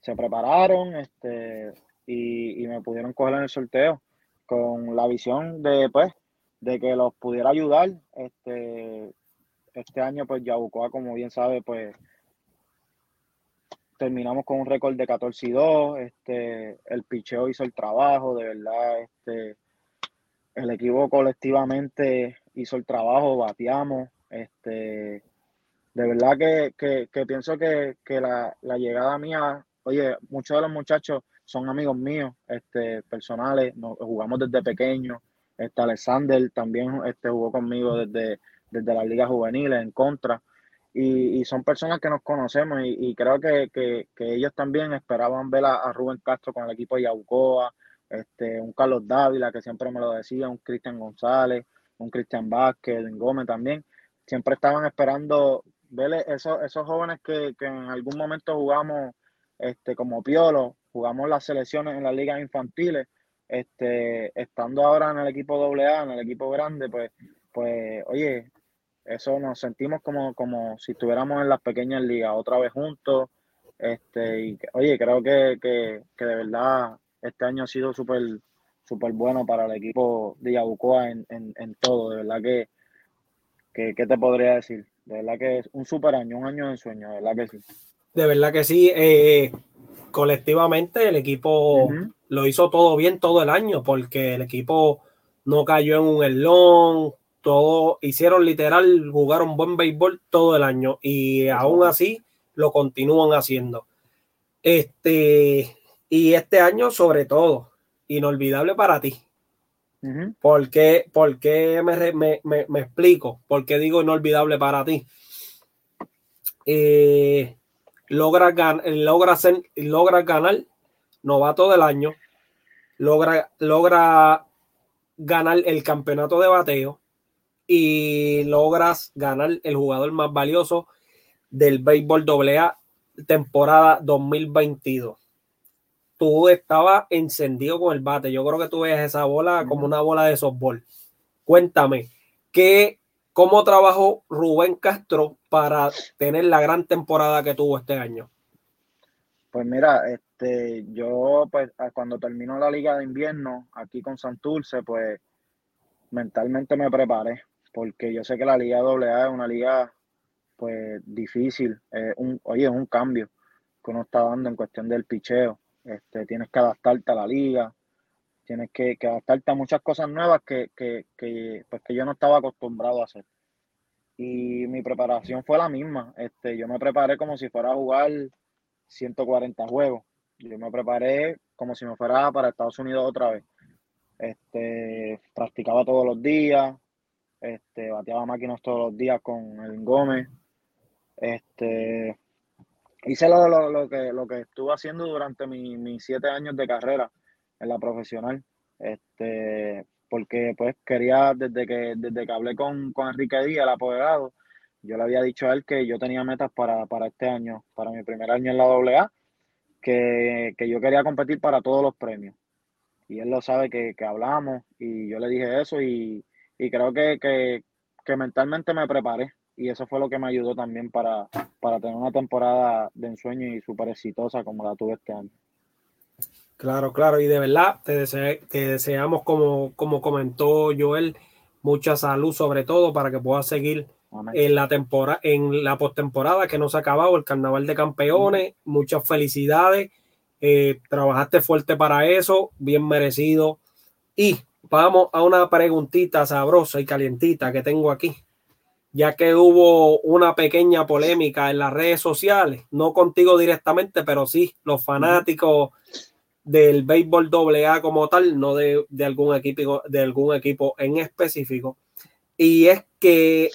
se prepararon, este, y, y me pudieron coger en el sorteo con la visión de pues de que los pudiera ayudar. Este, este año, pues Yabucoa, como bien sabe, pues terminamos con un récord de 14 y 2. Este, el picheo hizo el trabajo, de verdad. Este, el equipo colectivamente hizo el trabajo, bateamos. Este, de verdad que, pienso que, la, la, llegada mía, oye, muchos de los muchachos son amigos míos, este, personales, nos, jugamos desde pequeños. Este Alexander también este, jugó conmigo desde, desde las ligas juveniles en contra. Y, son personas que nos conocemos y, creo que, ellos también esperaban ver a, Rubén Castro con el equipo de Yaucoa, este, un Carlos Dávila que siempre me lo decía, un Cristian González, un Cristian Vázquez, un Gómez también. Siempre estaban esperando ver esos, esos jóvenes que, que en algún momento jugamos este, como Piolo, jugamos las selecciones en las ligas infantiles, este, estando ahora en el equipo AA, en el equipo grande, pues, pues, oye, eso nos sentimos como, como si estuviéramos en las pequeñas ligas otra vez juntos. Este, y oye, creo que, de verdad este año ha sido súper súper bueno para el equipo de Yabucoa en, en, todo. De verdad que, que, te podría decir? De verdad que es un súper año, un año de sueño, de verdad que sí. De verdad que sí. Eh, colectivamente el equipo lo hizo todo bien todo el año porque el equipo no cayó en un elón, todo hicieron literal, jugaron buen béisbol todo el año y aún así lo continúan haciendo. Este, y este año sobre todo, inolvidable para ti. ¿Por qué, me, explico? ¿Por qué digo inolvidable para ti? Eh, logra, logra, logra ganar novato del año, logra, logra ganar el campeonato de bateo y logras ganar el jugador más valioso del béisbol AA temporada 2022. Tú estabas encendido con el bate. Yo creo que tú ves esa bola como una bola de softball. Cuéntame, ¿qué, ¿cómo trabajó Rubén Castro para tener la gran temporada que tuvo este año? Pues mira, este, yo pues cuando terminó la liga de invierno aquí con Santurce, pues mentalmente me preparé porque yo sé que la Liga AA es una liga pues difícil, oye, es un cambio que uno está dando en cuestión del picheo, este, tienes que adaptarte a la liga, tienes que, adaptarte a muchas cosas nuevas que, que, que, pues, que yo no estaba acostumbrado a hacer. Y mi preparación fue la misma, este, yo me preparé como si fuera a jugar 140 juegos, yo me preparé como si me fuera para Estados Unidos otra vez. Este, practicaba todos los días, este, bateaba máquinas todos los días con el Gómez. Este, hice lo, lo, lo, que, lo que estuve haciendo durante mis siete años de carrera en la profesional. Este, porque pues quería, desde que, desde que hablé con, con Enrique Díaz, el apoderado, yo le había dicho a él que yo tenía metas para, este año, para mi primer año en la AA, que, que yo quería competir para todos los premios. Y él lo sabe que, que hablamos y yo le dije eso y, y creo que, mentalmente me preparé y eso fue lo que me ayudó también para, para tener una temporada de ensueño y súper exitosa como la tuve este año. Claro, claro, y de verdad te, te deseamos, como, como comentó Joel, mucha salud sobre todo para que puedas seguir en la temporada, en la postemporada que no se ha acabado, el carnaval de campeones, muchas felicidades, eh, trabajaste fuerte para eso, bien merecido y vamos a una preguntita sabrosa y calientita que tengo aquí, ya que hubo una pequeña polémica en las redes sociales, no contigo directamente, pero sí los fanáticos del béisbol AA como tal, no de, algún equipo, de algún equipo en específico. Y es que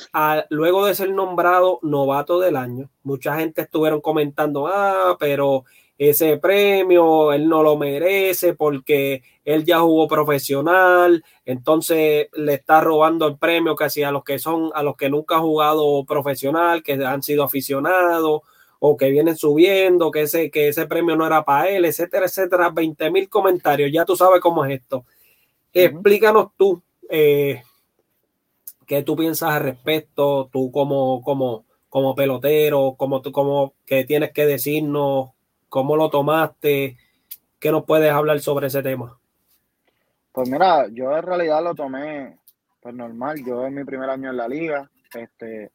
luego de ser nombrado novato del año, mucha gente estuvieron comentando, ah, pero ese premio, él no lo merece porque él ya jugó profesional, entonces le está robando el premio casi a los que son, a los que nunca han jugado profesional, que han sido aficionados, o que vienen subiendo, que ese, que ese premio no era para él, etcétera, etcétera, 20 mil comentarios, ya tú sabes cómo es esto. Explícanos tú, eh, qué tú piensas al respecto, tú como, como, como pelotero, como tú, como que tienes que decirnos, cómo lo tomaste, qué nos puedes hablar sobre ese tema. Pues mira, yo en realidad lo tomé pues normal, yo en mi primer año en la liga, este,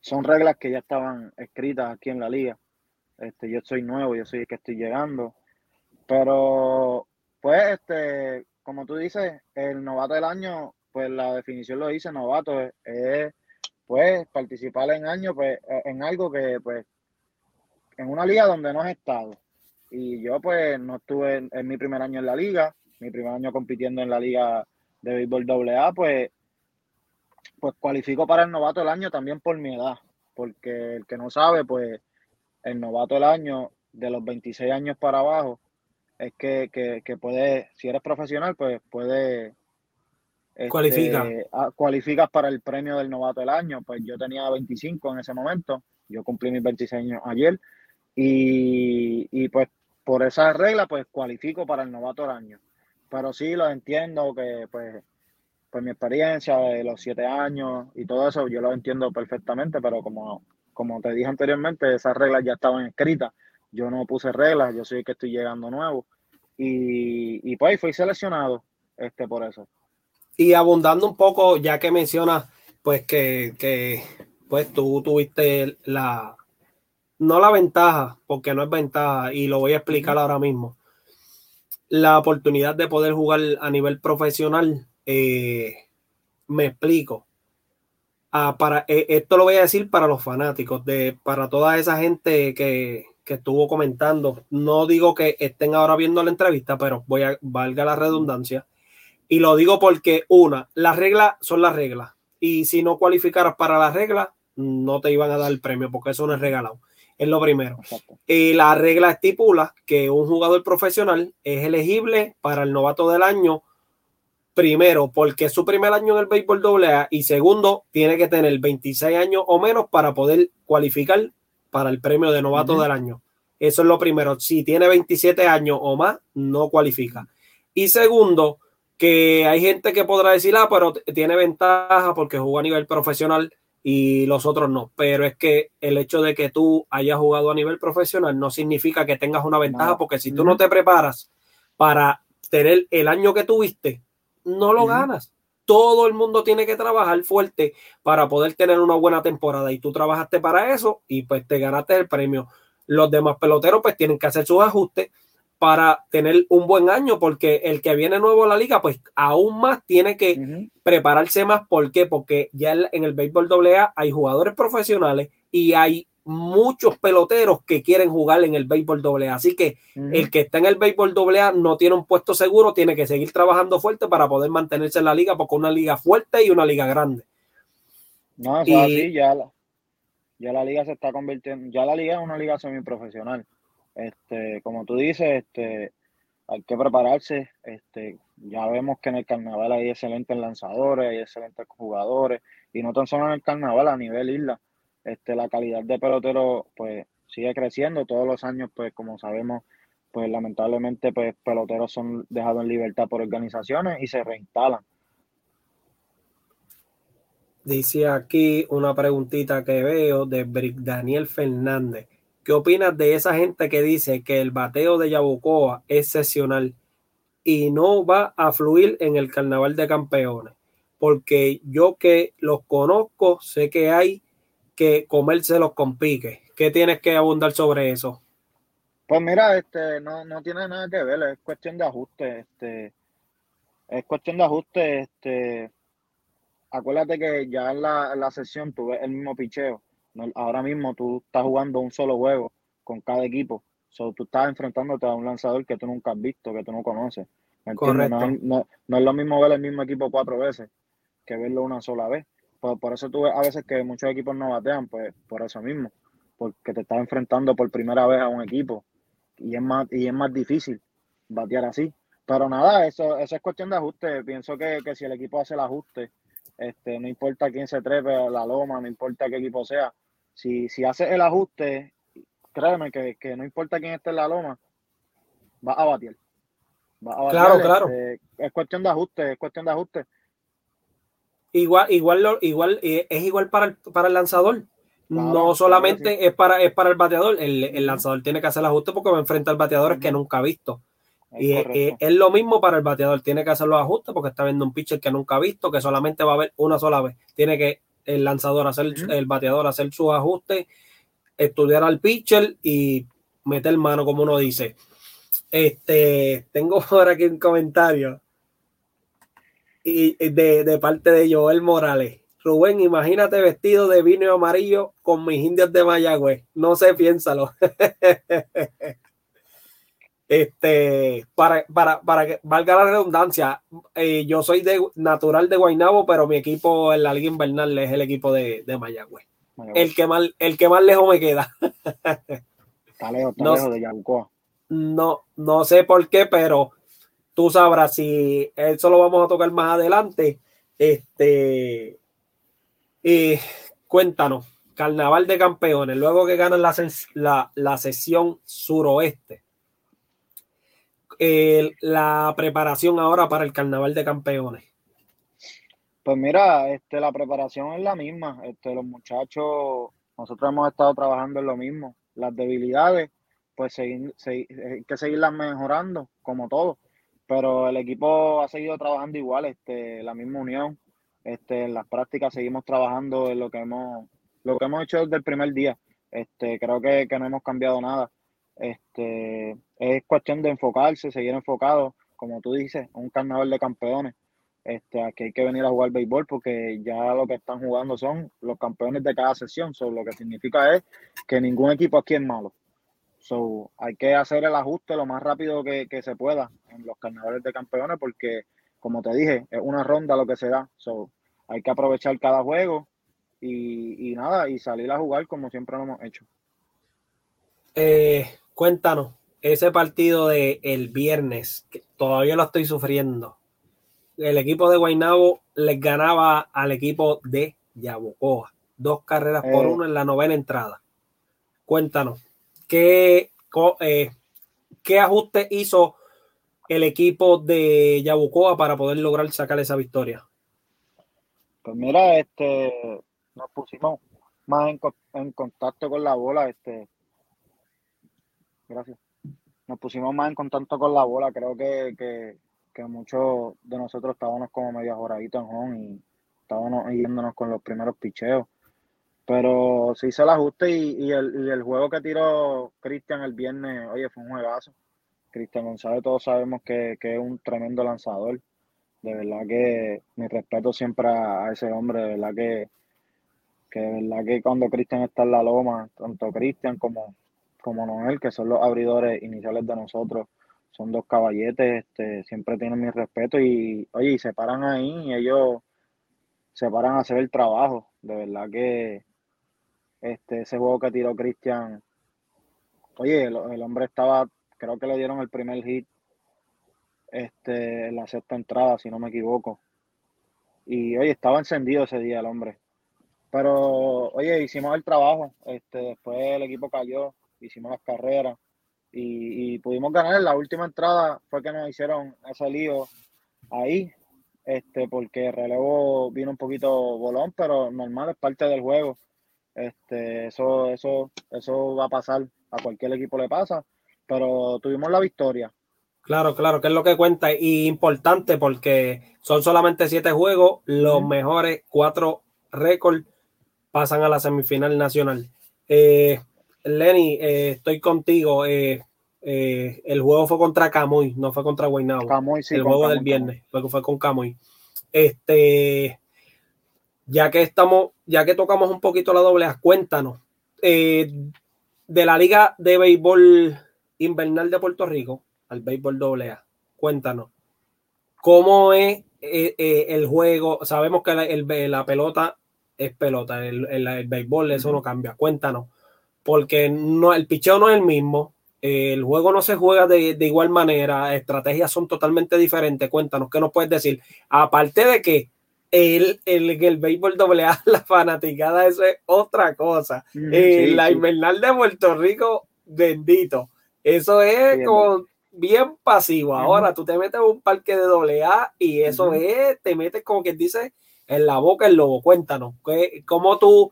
son reglas que ya estaban escritas aquí en la liga. Este, yo soy nuevo, yo soy el que estoy llegando. Pero, pues, este, como tú dices, el novato del año, pues la definición lo dice, novato es, pues, participar en año, pues, en algo que, pues, en una liga donde no has estado. Y yo, pues, no estuve en, en mi primer año en la liga, mi primer año compitiendo en la liga de béisbol AA, pues pues cualifico para el novato del año también por mi edad, porque el que no sabe, pues el novato del año de los 26 años para abajo es que, que, puede, si eres profesional, pues puede... Este, Cualifica. cualificas para el premio del novato del año. Pues yo tenía 25 en ese momento, yo cumplí mis 26 años ayer y, y pues por esa regla pues cualifico para el novato del año. Pero sí lo entiendo que pues pues mi experiencia de los siete años y todo eso, yo lo entiendo perfectamente, pero como, como te dije anteriormente, esas reglas ya estaban escritas. Yo no puse reglas, yo soy que estoy llegando nuevo. Y, y pues fui seleccionado este, por eso. Y abundando un poco, ya que mencionas, pues que, que pues tú tuviste la, no la ventaja, porque no es ventaja, y lo voy a explicar ahora mismo, la oportunidad de poder jugar a nivel profesional eh, me explico. Ah, para, eh, esto lo voy a decir para los fanáticos, de, para toda esa gente que, estuvo comentando. No digo que estén ahora viendo la entrevista, pero voy a valga la redundancia. Y lo digo porque, una, las reglas son las reglas. Y si no cualificaras para las reglas, no te iban a dar el premio porque eso no es regalado. Es lo primero. Y la regla estipula que un jugador profesional es elegible para el novato del año Primero, porque es su primer año en el béisbol AA y segundo, tiene que tener 26 años o menos para poder cualificar para el premio de novato del año. Eso es lo primero. Si tiene 27 años o más, no cualifica. Y segundo, que hay gente que podrá decir, ah, pero tiene ventaja porque jugó a nivel profesional y los otros no. Pero es que el hecho de que tú hayas jugado a nivel profesional no significa que tengas una ventaja, porque si tú no te preparas para tener el año que tuviste, no lo ganas. Todo el mundo tiene que trabajar fuerte para poder tener una buena temporada y tú trabajaste para eso y pues te ganaste el premio. Los demás peloteros pues tienen que hacer sus ajustes para tener un buen año porque el que viene nuevo a la liga pues aún más tiene que prepararse más. ¿Por qué? Porque ya en el béisbol AA hay jugadores profesionales y hay muchos peloteros que quieren jugar en el béisbol doble Así que el que está en el béisbol doble A no tiene un puesto seguro, tiene que seguir trabajando fuerte para poder mantenerse en la liga, porque una liga fuerte y una liga grande. No, eso así, ya la, ya la liga se está convirtiendo, ya la liga es una liga semiprofesional. Este, como tú dices, este, hay que prepararse. Este, ya vemos que en el carnaval hay excelentes lanzadores, hay excelentes jugadores, y no tan solo en el carnaval, a nivel isla este, la calidad de pelotero pues sigue creciendo todos los años, pues como sabemos, pues lamentablemente pues peloteros son dejados en libertad por organizaciones y se reinstalan. Dice aquí una preguntita que veo de Brick Daniel Fernández. ¿Qué opinas de esa gente que dice que el bateo de Yabucoa es excepcional y no va a fluir en el carnaval de campeones? Porque yo que los conozco, sé que hay que comérselos con pique. ¿Qué tienes que abundar sobre eso? Pues mira, este, no, no tiene nada que ver, es cuestión de ajuste, este, es cuestión de ajuste, este, acuérdate que ya en la, sesión tú ves el mismo picheo, ahora mismo tú estás jugando un solo juego con cada equipo, so, tú estás enfrentándote a un lanzador que tú nunca has visto, que tú no conoces, no, no es lo mismo ver el mismo equipo cuatro veces que verlo una sola vez. Por, eso tú ves a veces que muchos equipos no batean, pues por eso mismo, porque te estás enfrentando por primera vez a un equipo y es más, y es más difícil batear así. Pero nada, eso, eso es cuestión de ajuste. Pienso que, si el equipo hace el ajuste, este, no importa quién se trepe a la loma, no importa qué equipo sea, si, si hace el ajuste créeme que, que, no importa quién esté en la loma, va a batir. Va a batir claro, claro. Este, es cuestión de ajuste, es cuestión de ajuste. Igual, igual, igual, eh, es igual para el, para el lanzador. no solamente es, para, es para el bateador, el, el, lanzador tiene que hacer el ajuste porque va a enfrentar bateadores que nunca ha visto. y es, lo mismo para el bateador, tiene que hacer los ajustes porque está viendo un pitcher que nunca ha visto, que solamente va a ver una sola vez. Tiene que el lanzador hacer, el bateador hacer sus ajustes, estudiar al pitcher y meter mano, como uno dice. Este, tengo por aquí un comentario y de, de parte de Joel Morales. Rubén, imagínate vestido de vino amarillo con mis indios de Mayagüez. No sé, piénsalo. Este, para, para, para que valga la redundancia, eh, yo soy de natural de Guaynabo, pero mi equipo en la Liga Invernal es el equipo de, de Mayagüez. El que más, el que más lejos me queda. está lejos, está no, lejos de Yabucoa. No, no sé por qué, pero tú sabrás si eso lo vamos a tocar más adelante. Este, y cuéntanos, Carnaval de Campeones, luego que ganan la, la, la sesión suroeste la preparación ahora para el Carnaval de Campeones? Pues mira, este, la preparación es la misma. Este, los muchachos, nosotros hemos estado trabajando en lo mismo. Las debilidades, pues hay que seguirlas mejorando, como todo. Pero el equipo ha seguido trabajando igual, este, la misma unión. Este, en las prácticas seguimos trabajando en lo que hemos, lo que hemos hecho desde el primer día. Este, creo que, que no hemos cambiado nada. Este, es cuestión de enfocarse, seguir enfocado, como tú dices, un carnaval de campeones. Este, aquí hay que venir a jugar béisbol porque ya lo que están jugando son los campeones de cada sesión. So, lo que significa es que ningún equipo aquí es malo. So, hay que hacer el ajuste lo más rápido que, se pueda en los carnavales de campeones porque, como te dije, es una ronda lo que se da. So, hay que aprovechar cada juego y, y nada, y salir a jugar como siempre lo hemos hecho. Eh, cuéntanos, ese partido de el viernes, que todavía lo estoy sufriendo. El equipo de Guaynabo les ganaba al equipo de Yabucoa. Dos carreras por eh. uno en la novena entrada. Cuéntanos, ¿qué, eh, ¿qué ajuste hizo el equipo de Yabucoa para poder lograr sacar esa victoria? Pues mira, este, nos pusimos más en, en contacto con la bola, este, Gracias. Nos pusimos más en contacto con la bola. Creo que, que, muchos de nosotros estábamos como medio ajoraditos en home y estábamos yéndonos con los primeros picheos. Pero se hizo el ajuste y, el, juego que tiró Cristian el viernes, oye, fue un juegazo. Cristian González, todos sabemos que, es un tremendo lanzador. De verdad que mi respeto siempre a, ese hombre, de verdad que, que de verdad que cuando Cristian está en la loma, tanto Cristian como, como Noel, que son los abridores iniciales de nosotros. Son dos caballetes, este, siempre tienen mi respeto y, oye, y se paran ahí y ellos se paran a hacer el trabajo. De verdad que este, ese juego que tiró Cristian, oye, el, hombre estaba, creo que le dieron el primer hit este, en la sexta entrada, si no me equivoco. Y oye, estaba encendido ese día el hombre. Pero, oye, hicimos el trabajo. Este, después el equipo cayó hicimos las carreras y, pudimos ganar. La última entrada fue que nos hicieron ese lío ahí, este, porque el relevo vino un poquito bolón, pero normal, es parte del juego. Este, eso, eso, eso va a pasar, a cualquier equipo le pasa, pero tuvimos la victoria. Claro, claro, que es lo que cuenta y importante porque son solamente siete juegos, los mejores cuatro récords pasan a la semifinal nacional. Eh, Lenny, eh, estoy contigo. Eh, eh, el juego fue contra Camuy, no fue contra Guaynabo. Camuy, sí, el juego del viernes fue, fue con Camuy. Este, ya que estamos, ya que tocamos un poquito la doble cuéntanos de la Liga de Béisbol Invernal de Puerto Rico al Béisbol doble A. Cuéntanos cómo es el juego. Sabemos que la, pelota es pelota, el, el béisbol eso no cambia. Cuéntanos porque no, el picheo no es el mismo, el juego no se juega de, de, igual manera, estrategias son totalmente diferentes. Cuéntanos, ¿qué nos puedes decir? Aparte de que el, el, el béisbol doble A, la fanaticada, eso es otra cosa. Eh, la invernal de Puerto Rico, bendito. Eso es como bien pasivo. Ahora tú te metes en un parque de doble A y eso es, te metes como quien dice en la boca el lobo. Cuéntanos, ¿qué, ¿cómo tú,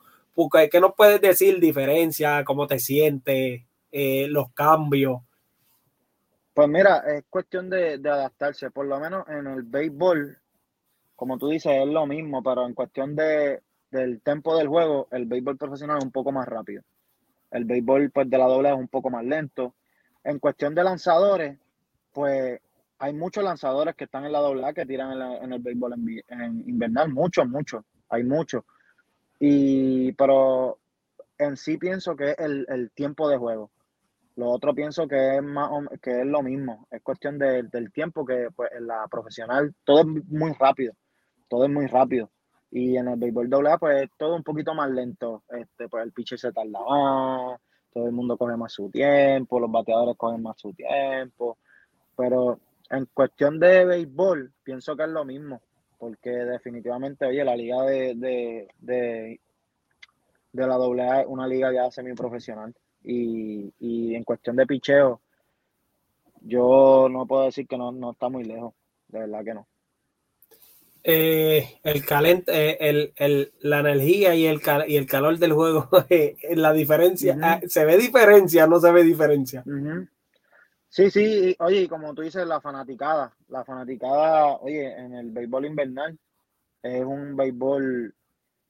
qué nos puedes decir diferencia, cómo te sientes, eh, los cambios? Pues mira, es cuestión de, adaptarse, por lo menos en el béisbol, como tú dices, es lo mismo, pero en cuestión de, del tempo del juego, el béisbol profesional es un poco más rápido. El béisbol pues, de la doble es un poco más lento. En cuestión de lanzadores, pues hay muchos lanzadores que están en la doble A que tiran en, el béisbol en, invernal, muchos, muchos, hay muchos. Y, pero en sí pienso que es el, tiempo de juego. Lo otro pienso que es más que es lo mismo, es cuestión del tiempo que pues, en la profesional todo es muy rápido todo es muy rápido. Y en el béisbol doble pues todo un poquito más lento. Este, pues el pitcher se tarda más, todo el mundo coge más su tiempo, los bateadores cogen más su tiempo. Pero en cuestión de béisbol, pienso que es lo mismo. Porque definitivamente, oye, la liga de, de, de, de la AA es una liga ya semiprofesional. Y, y en cuestión de picheo, yo no puedo decir que no, no está muy lejos. De verdad que no. Eh, el calent, eh, el, el, la energía y el, y el calor del juego, eh, la diferencia, ah, ¿se ve diferencia no se ve diferencia? Sí, sí, oye, como tú dices, la fanaticada, la fanaticada, oye, en el béisbol invernal es un béisbol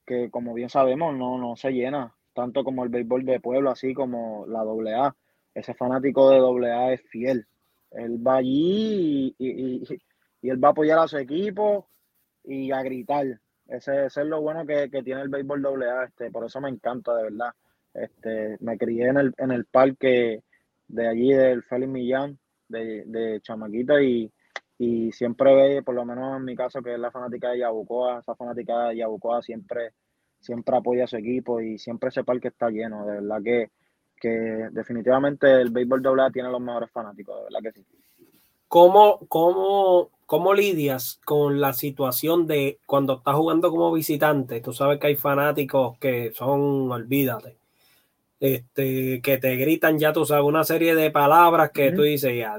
que, como bien sabemos, no, no se llena, tanto como el béisbol de pueblo, así como la AA. Ese fanático de AA es fiel. Él va allí y, y él va a apoyar a su equipo y a gritar. Ese, es lo bueno que, tiene el béisbol doble A, este, por eso me encanta, de verdad. Este, me crié en el, en el parque de allí del Félix Millán, de, de Chamaquita, y, y siempre ve, por lo menos en mi caso, que es la fanática de Yabucoa, esa fanática de Yabucoa siempre, siempre apoya a su equipo y siempre ese parque está lleno, de verdad que, que definitivamente el béisbol doble tiene los mejores fanáticos, de verdad que sí. ¿Cómo, cómo ¿Cómo lidias con la situación de cuando estás jugando como visitante? Tú sabes que hay fanáticos que son, olvídate, este, que te gritan ya, tú sabes, una serie de palabras que tú dices, ya,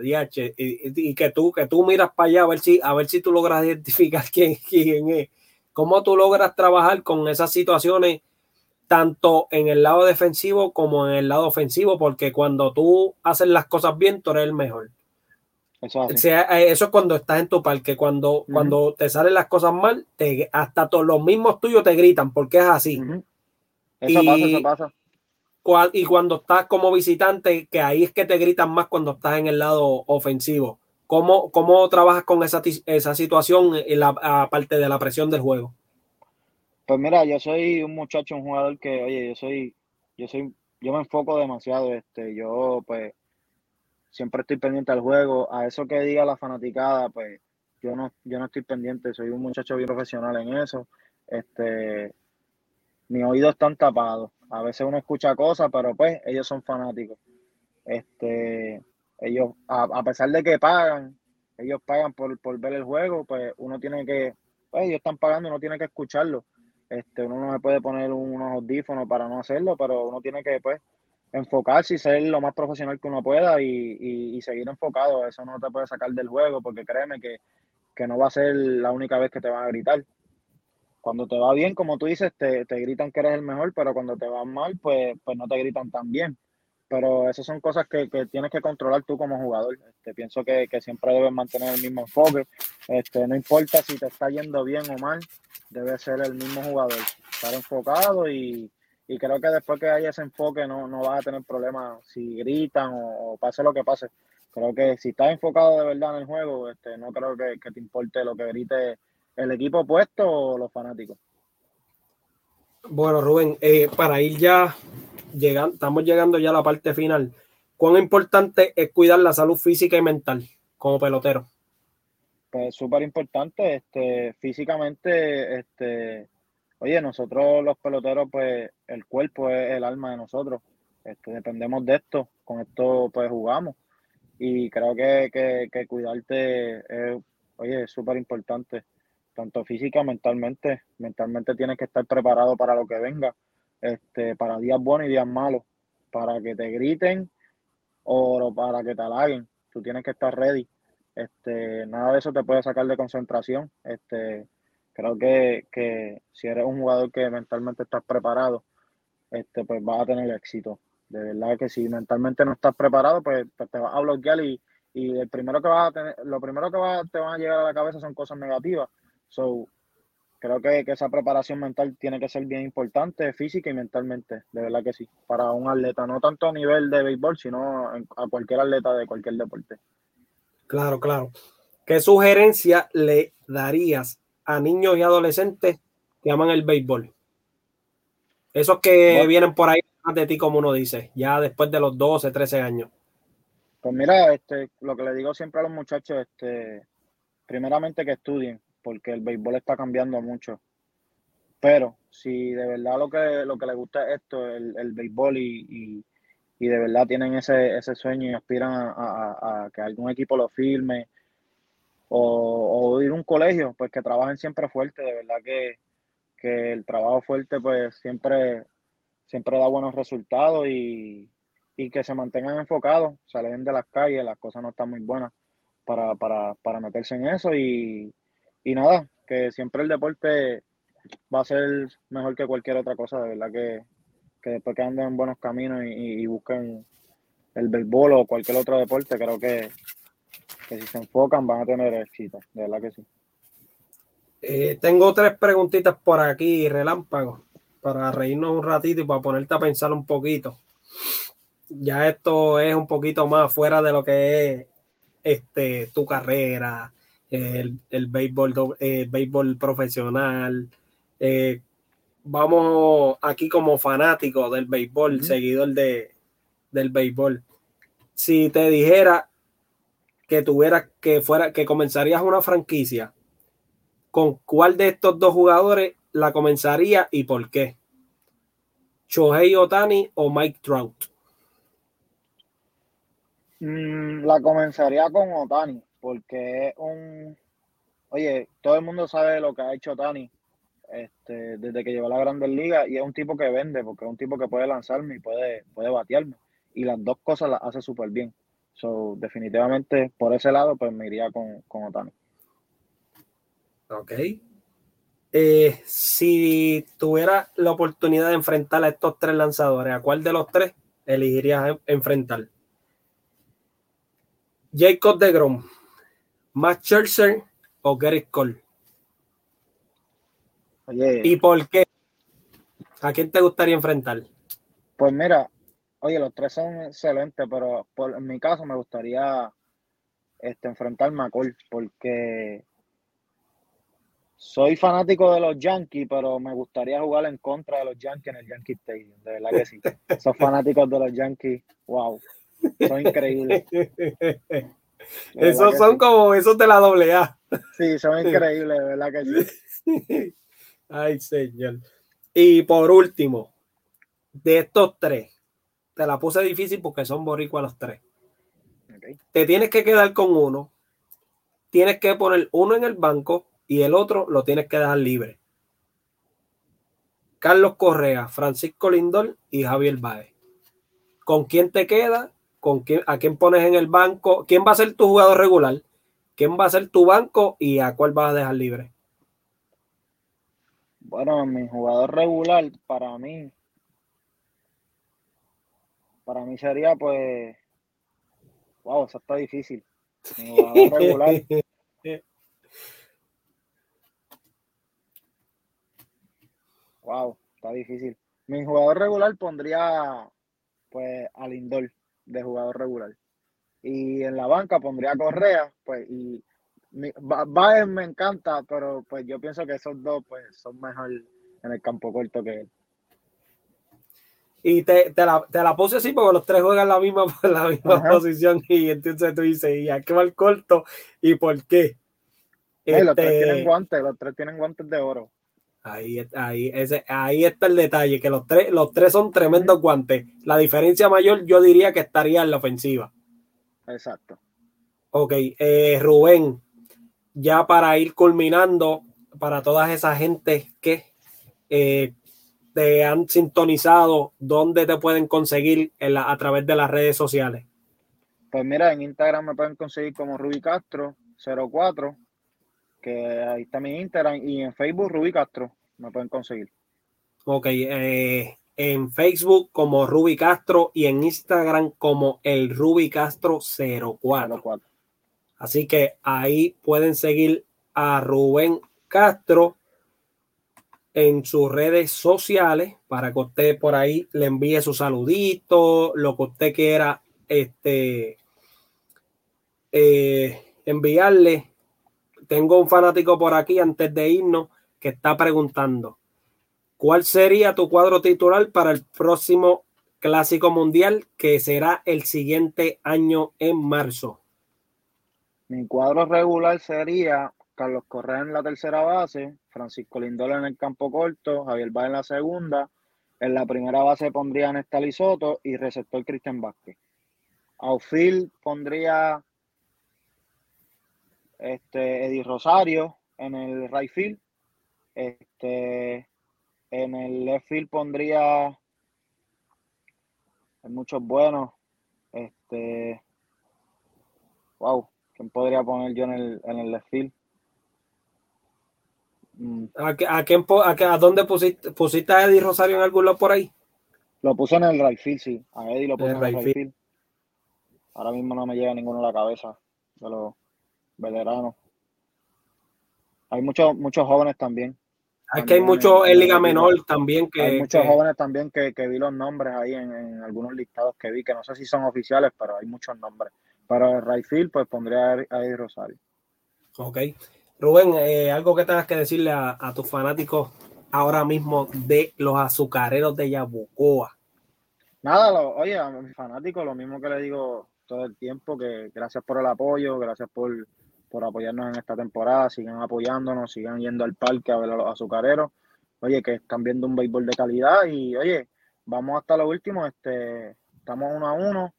y, y, que tú, que tú miras para allá a ver si, a ver si tú logras identificar quién, quién es. ¿Cómo tú logras trabajar con esas situaciones tanto en el lado defensivo como en el lado ofensivo? Porque cuando tú haces las cosas bien, tú eres el mejor. Eso, eh, eso es cuando estás en tu parque. Cuando, cuando te salen las cosas mal, te, hasta todos los mismos tuyos te gritan porque es así. Eso y, pasa, eso pasa. Y cuando estás como visitante, que ahí es que te gritan más cuando estás en el lado ofensivo. ¿Cómo, cómo trabajas con esa, esa situación la, aparte de la presión del juego? Pues mira, yo soy un muchacho, un jugador que, oye, yo soy, yo soy, yo me enfoco demasiado, este, yo pues siempre estoy pendiente al juego. A eso que diga la fanaticada, pues yo no, yo no estoy pendiente, soy un muchacho bien profesional en eso. Este, mis oídos están tapados. A veces uno escucha cosas, pero pues ellos son fanáticos. Este, ellos, a, pesar de que pagan, ellos pagan por, por, ver el juego, pues uno tiene que, pues ellos están pagando, uno tiene que escucharlo. Este, uno no me puede poner unos audífonos para no hacerlo, pero uno tiene que, pues, enfocarse y ser lo más profesional que uno pueda y, seguir enfocado. Eso no te puede sacar del juego porque créeme que, no va a ser la única vez que te van a gritar. Cuando te va bien, como tú dices, te, gritan que eres el mejor, pero cuando te va mal, pues, pues no te gritan tan bien. Pero esas son cosas que, tienes que controlar tú como jugador. Este, pienso que, siempre debes mantener el mismo enfoque. Este, no importa si te está yendo bien o mal, debes ser el mismo jugador. Estar enfocado y, y creo que después que haya ese enfoque no, no vas a tener problemas si gritan o, pase lo que pase. Creo que si estás enfocado de verdad en el juego, este, no creo que, te importe lo que grite el equipo opuesto o los fanáticos. Bueno, Rubén, eh, para ir ya, llegando, estamos llegando ya a la parte final. ¿Cuán importante es cuidar la salud física y mental como pelotero? Pues súper importante, este, físicamente, este, Oye, nosotros los peloteros, pues el cuerpo es el alma de nosotros. Este, dependemos de esto, con esto pues jugamos. Y creo que, que, cuidarte es, oye, súper importante. Tanto física, mentalmente. Mentalmente tienes que estar preparado para lo que venga, este, para días buenos y días malos, para que te griten o para que te halaguen. Tú tienes que estar ready. Este, nada de eso te puede sacar de concentración. Este, creo que, que si eres un jugador que mentalmente estás preparado, este, pues vas a tener éxito. De verdad que si mentalmente no estás preparado, pues, pues te vas a bloquear y, y el primero que vas a tener, lo primero que va, te van a llegar a la cabeza son cosas negativas. So, creo que, que, esa preparación mental tiene que ser bien importante, física y mentalmente, de verdad que sí, para un atleta, no tanto a nivel de béisbol, sino a cualquier atleta de cualquier deporte. Claro, claro. ¿Qué sugerencia le darías a niños y adolescentes que aman el béisbol? Esos que vienen por ahí de ti, como uno dice, ya después de los 12, 13 años. Pues mira, este, lo que le digo siempre a los muchachos, este, primeramente que estudien, porque el béisbol está cambiando mucho. Pero si de verdad lo que, lo que les gusta es esto, el, el béisbol y, y, de verdad tienen ese, ese sueño y aspiran a, que algún equipo lo firme o, o, ir a un colegio, pues que trabajen siempre fuerte, de verdad que, que el trabajo fuerte pues siempre, siempre da buenos resultados y, y que se mantengan enfocados, salen de las calles, las cosas no están muy buenas para, para, para meterse en eso y, y nada, que siempre el deporte va a ser mejor que cualquier otra cosa, de verdad que, que después que anden en buenos caminos y, busquen el béisbol o cualquier otro deporte, creo que, que, si se enfocan van a tener éxito, de verdad que sí. Eh, tengo tres preguntitas por aquí, relámpago, para reírnos un ratito y para ponerte a pensar un poquito. Ya esto es un poquito más fuera de lo que es este, tu carrera, el, el béisbol, eh, béisbol profesional. Eh, vamos aquí como fanático del béisbol, seguidor de, del béisbol. Si te dijera que tuvieras que fuera, que comenzarías una franquicia, ¿con cuál de estos dos jugadores la comenzaría y por qué? ¿Shohei Otani o Mike Trout? Mm, la comenzaría con Otani porque es un, oye, todo el mundo sabe lo que ha hecho Tani este, desde que llegó a la Grandes Ligas y es un tipo que vende, porque es un tipo que puede lanzarme y puede, puede batearme. Y las dos cosas las hace súper bien. So, definitivamente, por ese lado, pues me iría con, con Otani. Ok. Eh, si tuviera la oportunidad de enfrentar a estos tres lanzadores, ¿a cuál de los tres elegirías enfrentar? Jacob de Grom, Matt Scherzer o Gary Cole. ¿Y por qué? ¿A quién te gustaría enfrentar? Pues mira, oye, los tres son excelentes, pero por, en mi caso me gustaría este, enfrentarme a Cole, porque soy fanático de los Yankees, pero me gustaría jugar en contra de los Yankees en el Yankee Stadium, de verdad que sí. Esos fanáticos de los Yankees, wow, son increíbles. Esos son como esos de la doble A. Sí, son increíbles, ¿verdad que sí? Ay, señor. Y por último, de estos tres, te la puse difícil porque son boricuas los tres. Te tienes que quedar con uno, tienes que poner uno en el banco y el otro lo tienes que dejar libre. Carlos Correa, Francisco Lindor y Javier Baez. ¿Con quién te queda con quién, a quién pones en el banco, quién va a ser tu jugador regular, quién va a ser tu banco y a cuál vas a dejar libre. Bueno, mi jugador regular para mí, para mí sería pues, wow, eso está difícil. Mi jugador regular. wow, está difícil. Mi jugador regular pondría pues a Lindor de jugador regular. Y en la banca pondría Correa, pues, y Baez me encanta, pero pues yo pienso que esos dos pues son mejor en el campo corto que él. Y te, te, la, te la puse así porque los tres juegan la misma, la misma posición y entonces tú dices, ¿y a qué va el corto? ¿Y por qué? los tres tienen este guantes, los tres tienen guantes de oro. Ahí, ahí, ese, ahí está el detalle, que los tres, los tres son tremendos guantes. La diferencia mayor yo diría que estaría en la ofensiva. Exacto. Ok, eh, Rubén, ya para ir culminando, para todas esas gente que eh, te han sintonizado, ¿dónde te pueden conseguir a través de las redes sociales? Pues mira, en Instagram me pueden conseguir como Ruby Castro 04, que ahí está mi Instagram, y en Facebook Ruby Castro me pueden conseguir. Ok, eh, en Facebook como Ruby Castro y en Instagram como el Ruby Castro 04. 04. Así que ahí pueden seguir a Rubén Castro en sus redes sociales para que usted por ahí le envíe su saludito, lo que usted quiera este, eh, enviarle. Tengo un fanático por aquí antes de irnos que está preguntando, ¿cuál sería tu cuadro titular para el próximo Clásico Mundial que será el siguiente año en marzo? Mi cuadro regular sería Carlos Correa en la tercera base, Francisco Lindol en el campo corto, Javier Báez en la segunda. En la primera base pondría Nestal Soto y receptor Cristian Vázquez. Outfield pondría este, Eddie Rosario en el right field. Este, en el left field pondría hay muchos buenos. Este, wow, ¿quién podría poner yo en el, en el left field? Mm. ¿A, a, quién, a, a, dónde pusiste, pusiste a Eddie Rosario en algún lado por ahí? Lo puse en el right field, sí. A Eddie lo puse en el right field. Ahora mismo no me llega ninguno a la cabeza de los veteranos. Hay muchos, muchos jóvenes también. Aquí hay muchos en, Liga Menor también que. Hay muchos jóvenes también que, que, vi los nombres ahí en, en, algunos listados que vi, que no sé si son oficiales, pero hay muchos nombres. Para el right field, pues pondré a Eddie Rosario. Ok. Rubén, eh, algo que tengas que decirle a, tus fanáticos ahora mismo de los azucareros de Yabucoa. Nada, oye, a mis fanáticos lo mismo que le digo todo el tiempo, que gracias por el apoyo, gracias por, por apoyarnos en esta temporada, sigan apoyándonos, sigan yendo al parque a ver a los azucareros, oye, que están viendo un béisbol de calidad y oye, vamos hasta lo último, este, estamos uno a uno,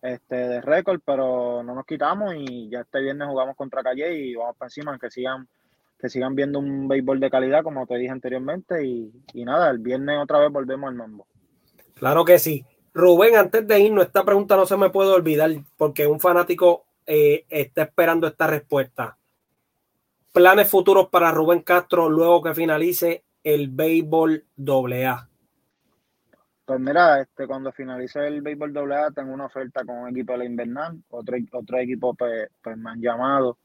este, de récord, pero no nos quitamos y ya este viernes jugamos contra Calle y vamos para encima, que sigan, que sigan viendo un béisbol de calidad, como te dije anteriormente, y, nada, el viernes otra vez volvemos al mambo. Claro que sí. Rubén, antes de irnos, esta pregunta no se me puede olvidar porque un fanático eh, está esperando esta respuesta. Planes futuros para Rubén Castro luego que finalice el béisbol AA. Pues mira, este, cuando finalice el béisbol AA tengo una oferta con un equipo de la invernal, otro, otro equipo pues, pues, me han llamado.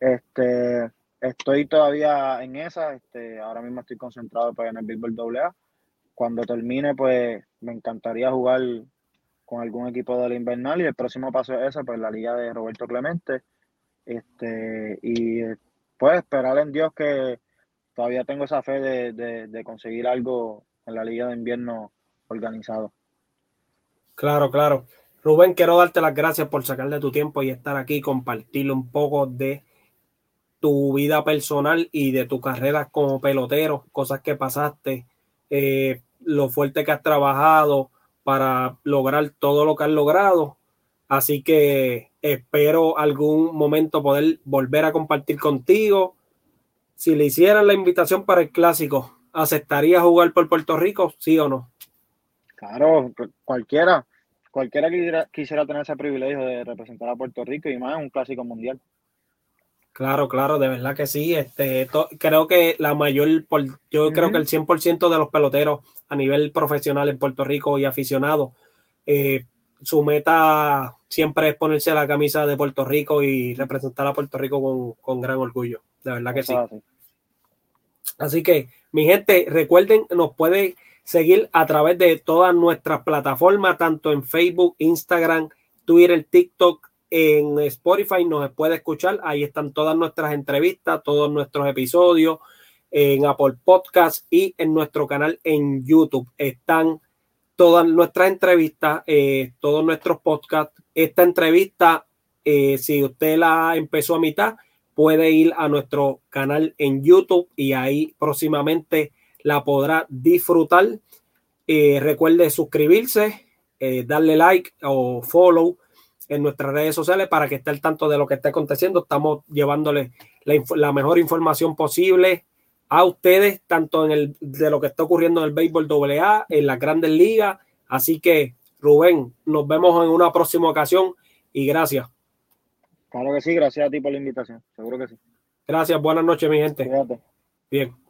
Este, estoy todavía en esa, este, ahora mismo estoy concentrado pues, en el béisbol AA. Cuando termine, pues me encantaría jugar con algún equipo de la invernal y el próximo paso es ese, pues la liga de Roberto Clemente. Este, y pues esperar en Dios que todavía tengo esa fe de, de conseguir algo en la liga de invierno organizado. Claro, claro. Rubén, quiero darte las gracias por sacarle tu tiempo y estar aquí, compartir un poco de tu vida personal y de tu carrera como pelotero, cosas que pasaste, eh, lo fuerte que has trabajado para lograr todo lo que has logrado. Así que espero algún momento poder volver a compartir contigo. Si le hicieran la invitación para el clásico, ¿aceptaría jugar por Puerto Rico? ¿Sí o no? Claro, cualquiera, cualquiera quisiera, quisiera tener ese privilegio de representar a Puerto Rico y más en un clásico mundial. Claro, claro, de verdad que sí. Este, creo que la mayor, yo creo que el 100% de los peloteros a nivel profesional en Puerto Rico y aficionados, eh, su meta siempre es ponerse la camisa de Puerto Rico y representar a Puerto Rico con, con gran orgullo. De verdad que sí. Así que, mi gente, recuerden, nos puede seguir a través de todas nuestras plataformas, tanto en Facebook, Instagram, Twitter, TikTok, en Spotify nos puede escuchar. Ahí están todas nuestras entrevistas, todos nuestros episodios, en Apple Podcast y en nuestro canal en YouTube. Están todas nuestras entrevistas, eh, todos nuestros podcasts. Esta entrevista, eh, si usted la empezó a mitad, puede ir a nuestro canal en YouTube y ahí próximamente la podrá disfrutar. Eh, recuerde suscribirse, darle like o follow en nuestras redes sociales para que esté al tanto de lo que está aconteciendo. Estamos llevándole la, mejor información posible a ustedes, tanto en el de lo que está ocurriendo en el béisbol AA, en las grandes ligas. Así que, Rubén, nos vemos en una próxima ocasión y gracias. Claro que sí, gracias a ti por la invitación, seguro que sí. Gracias, buenas noches, mi gente. Bien.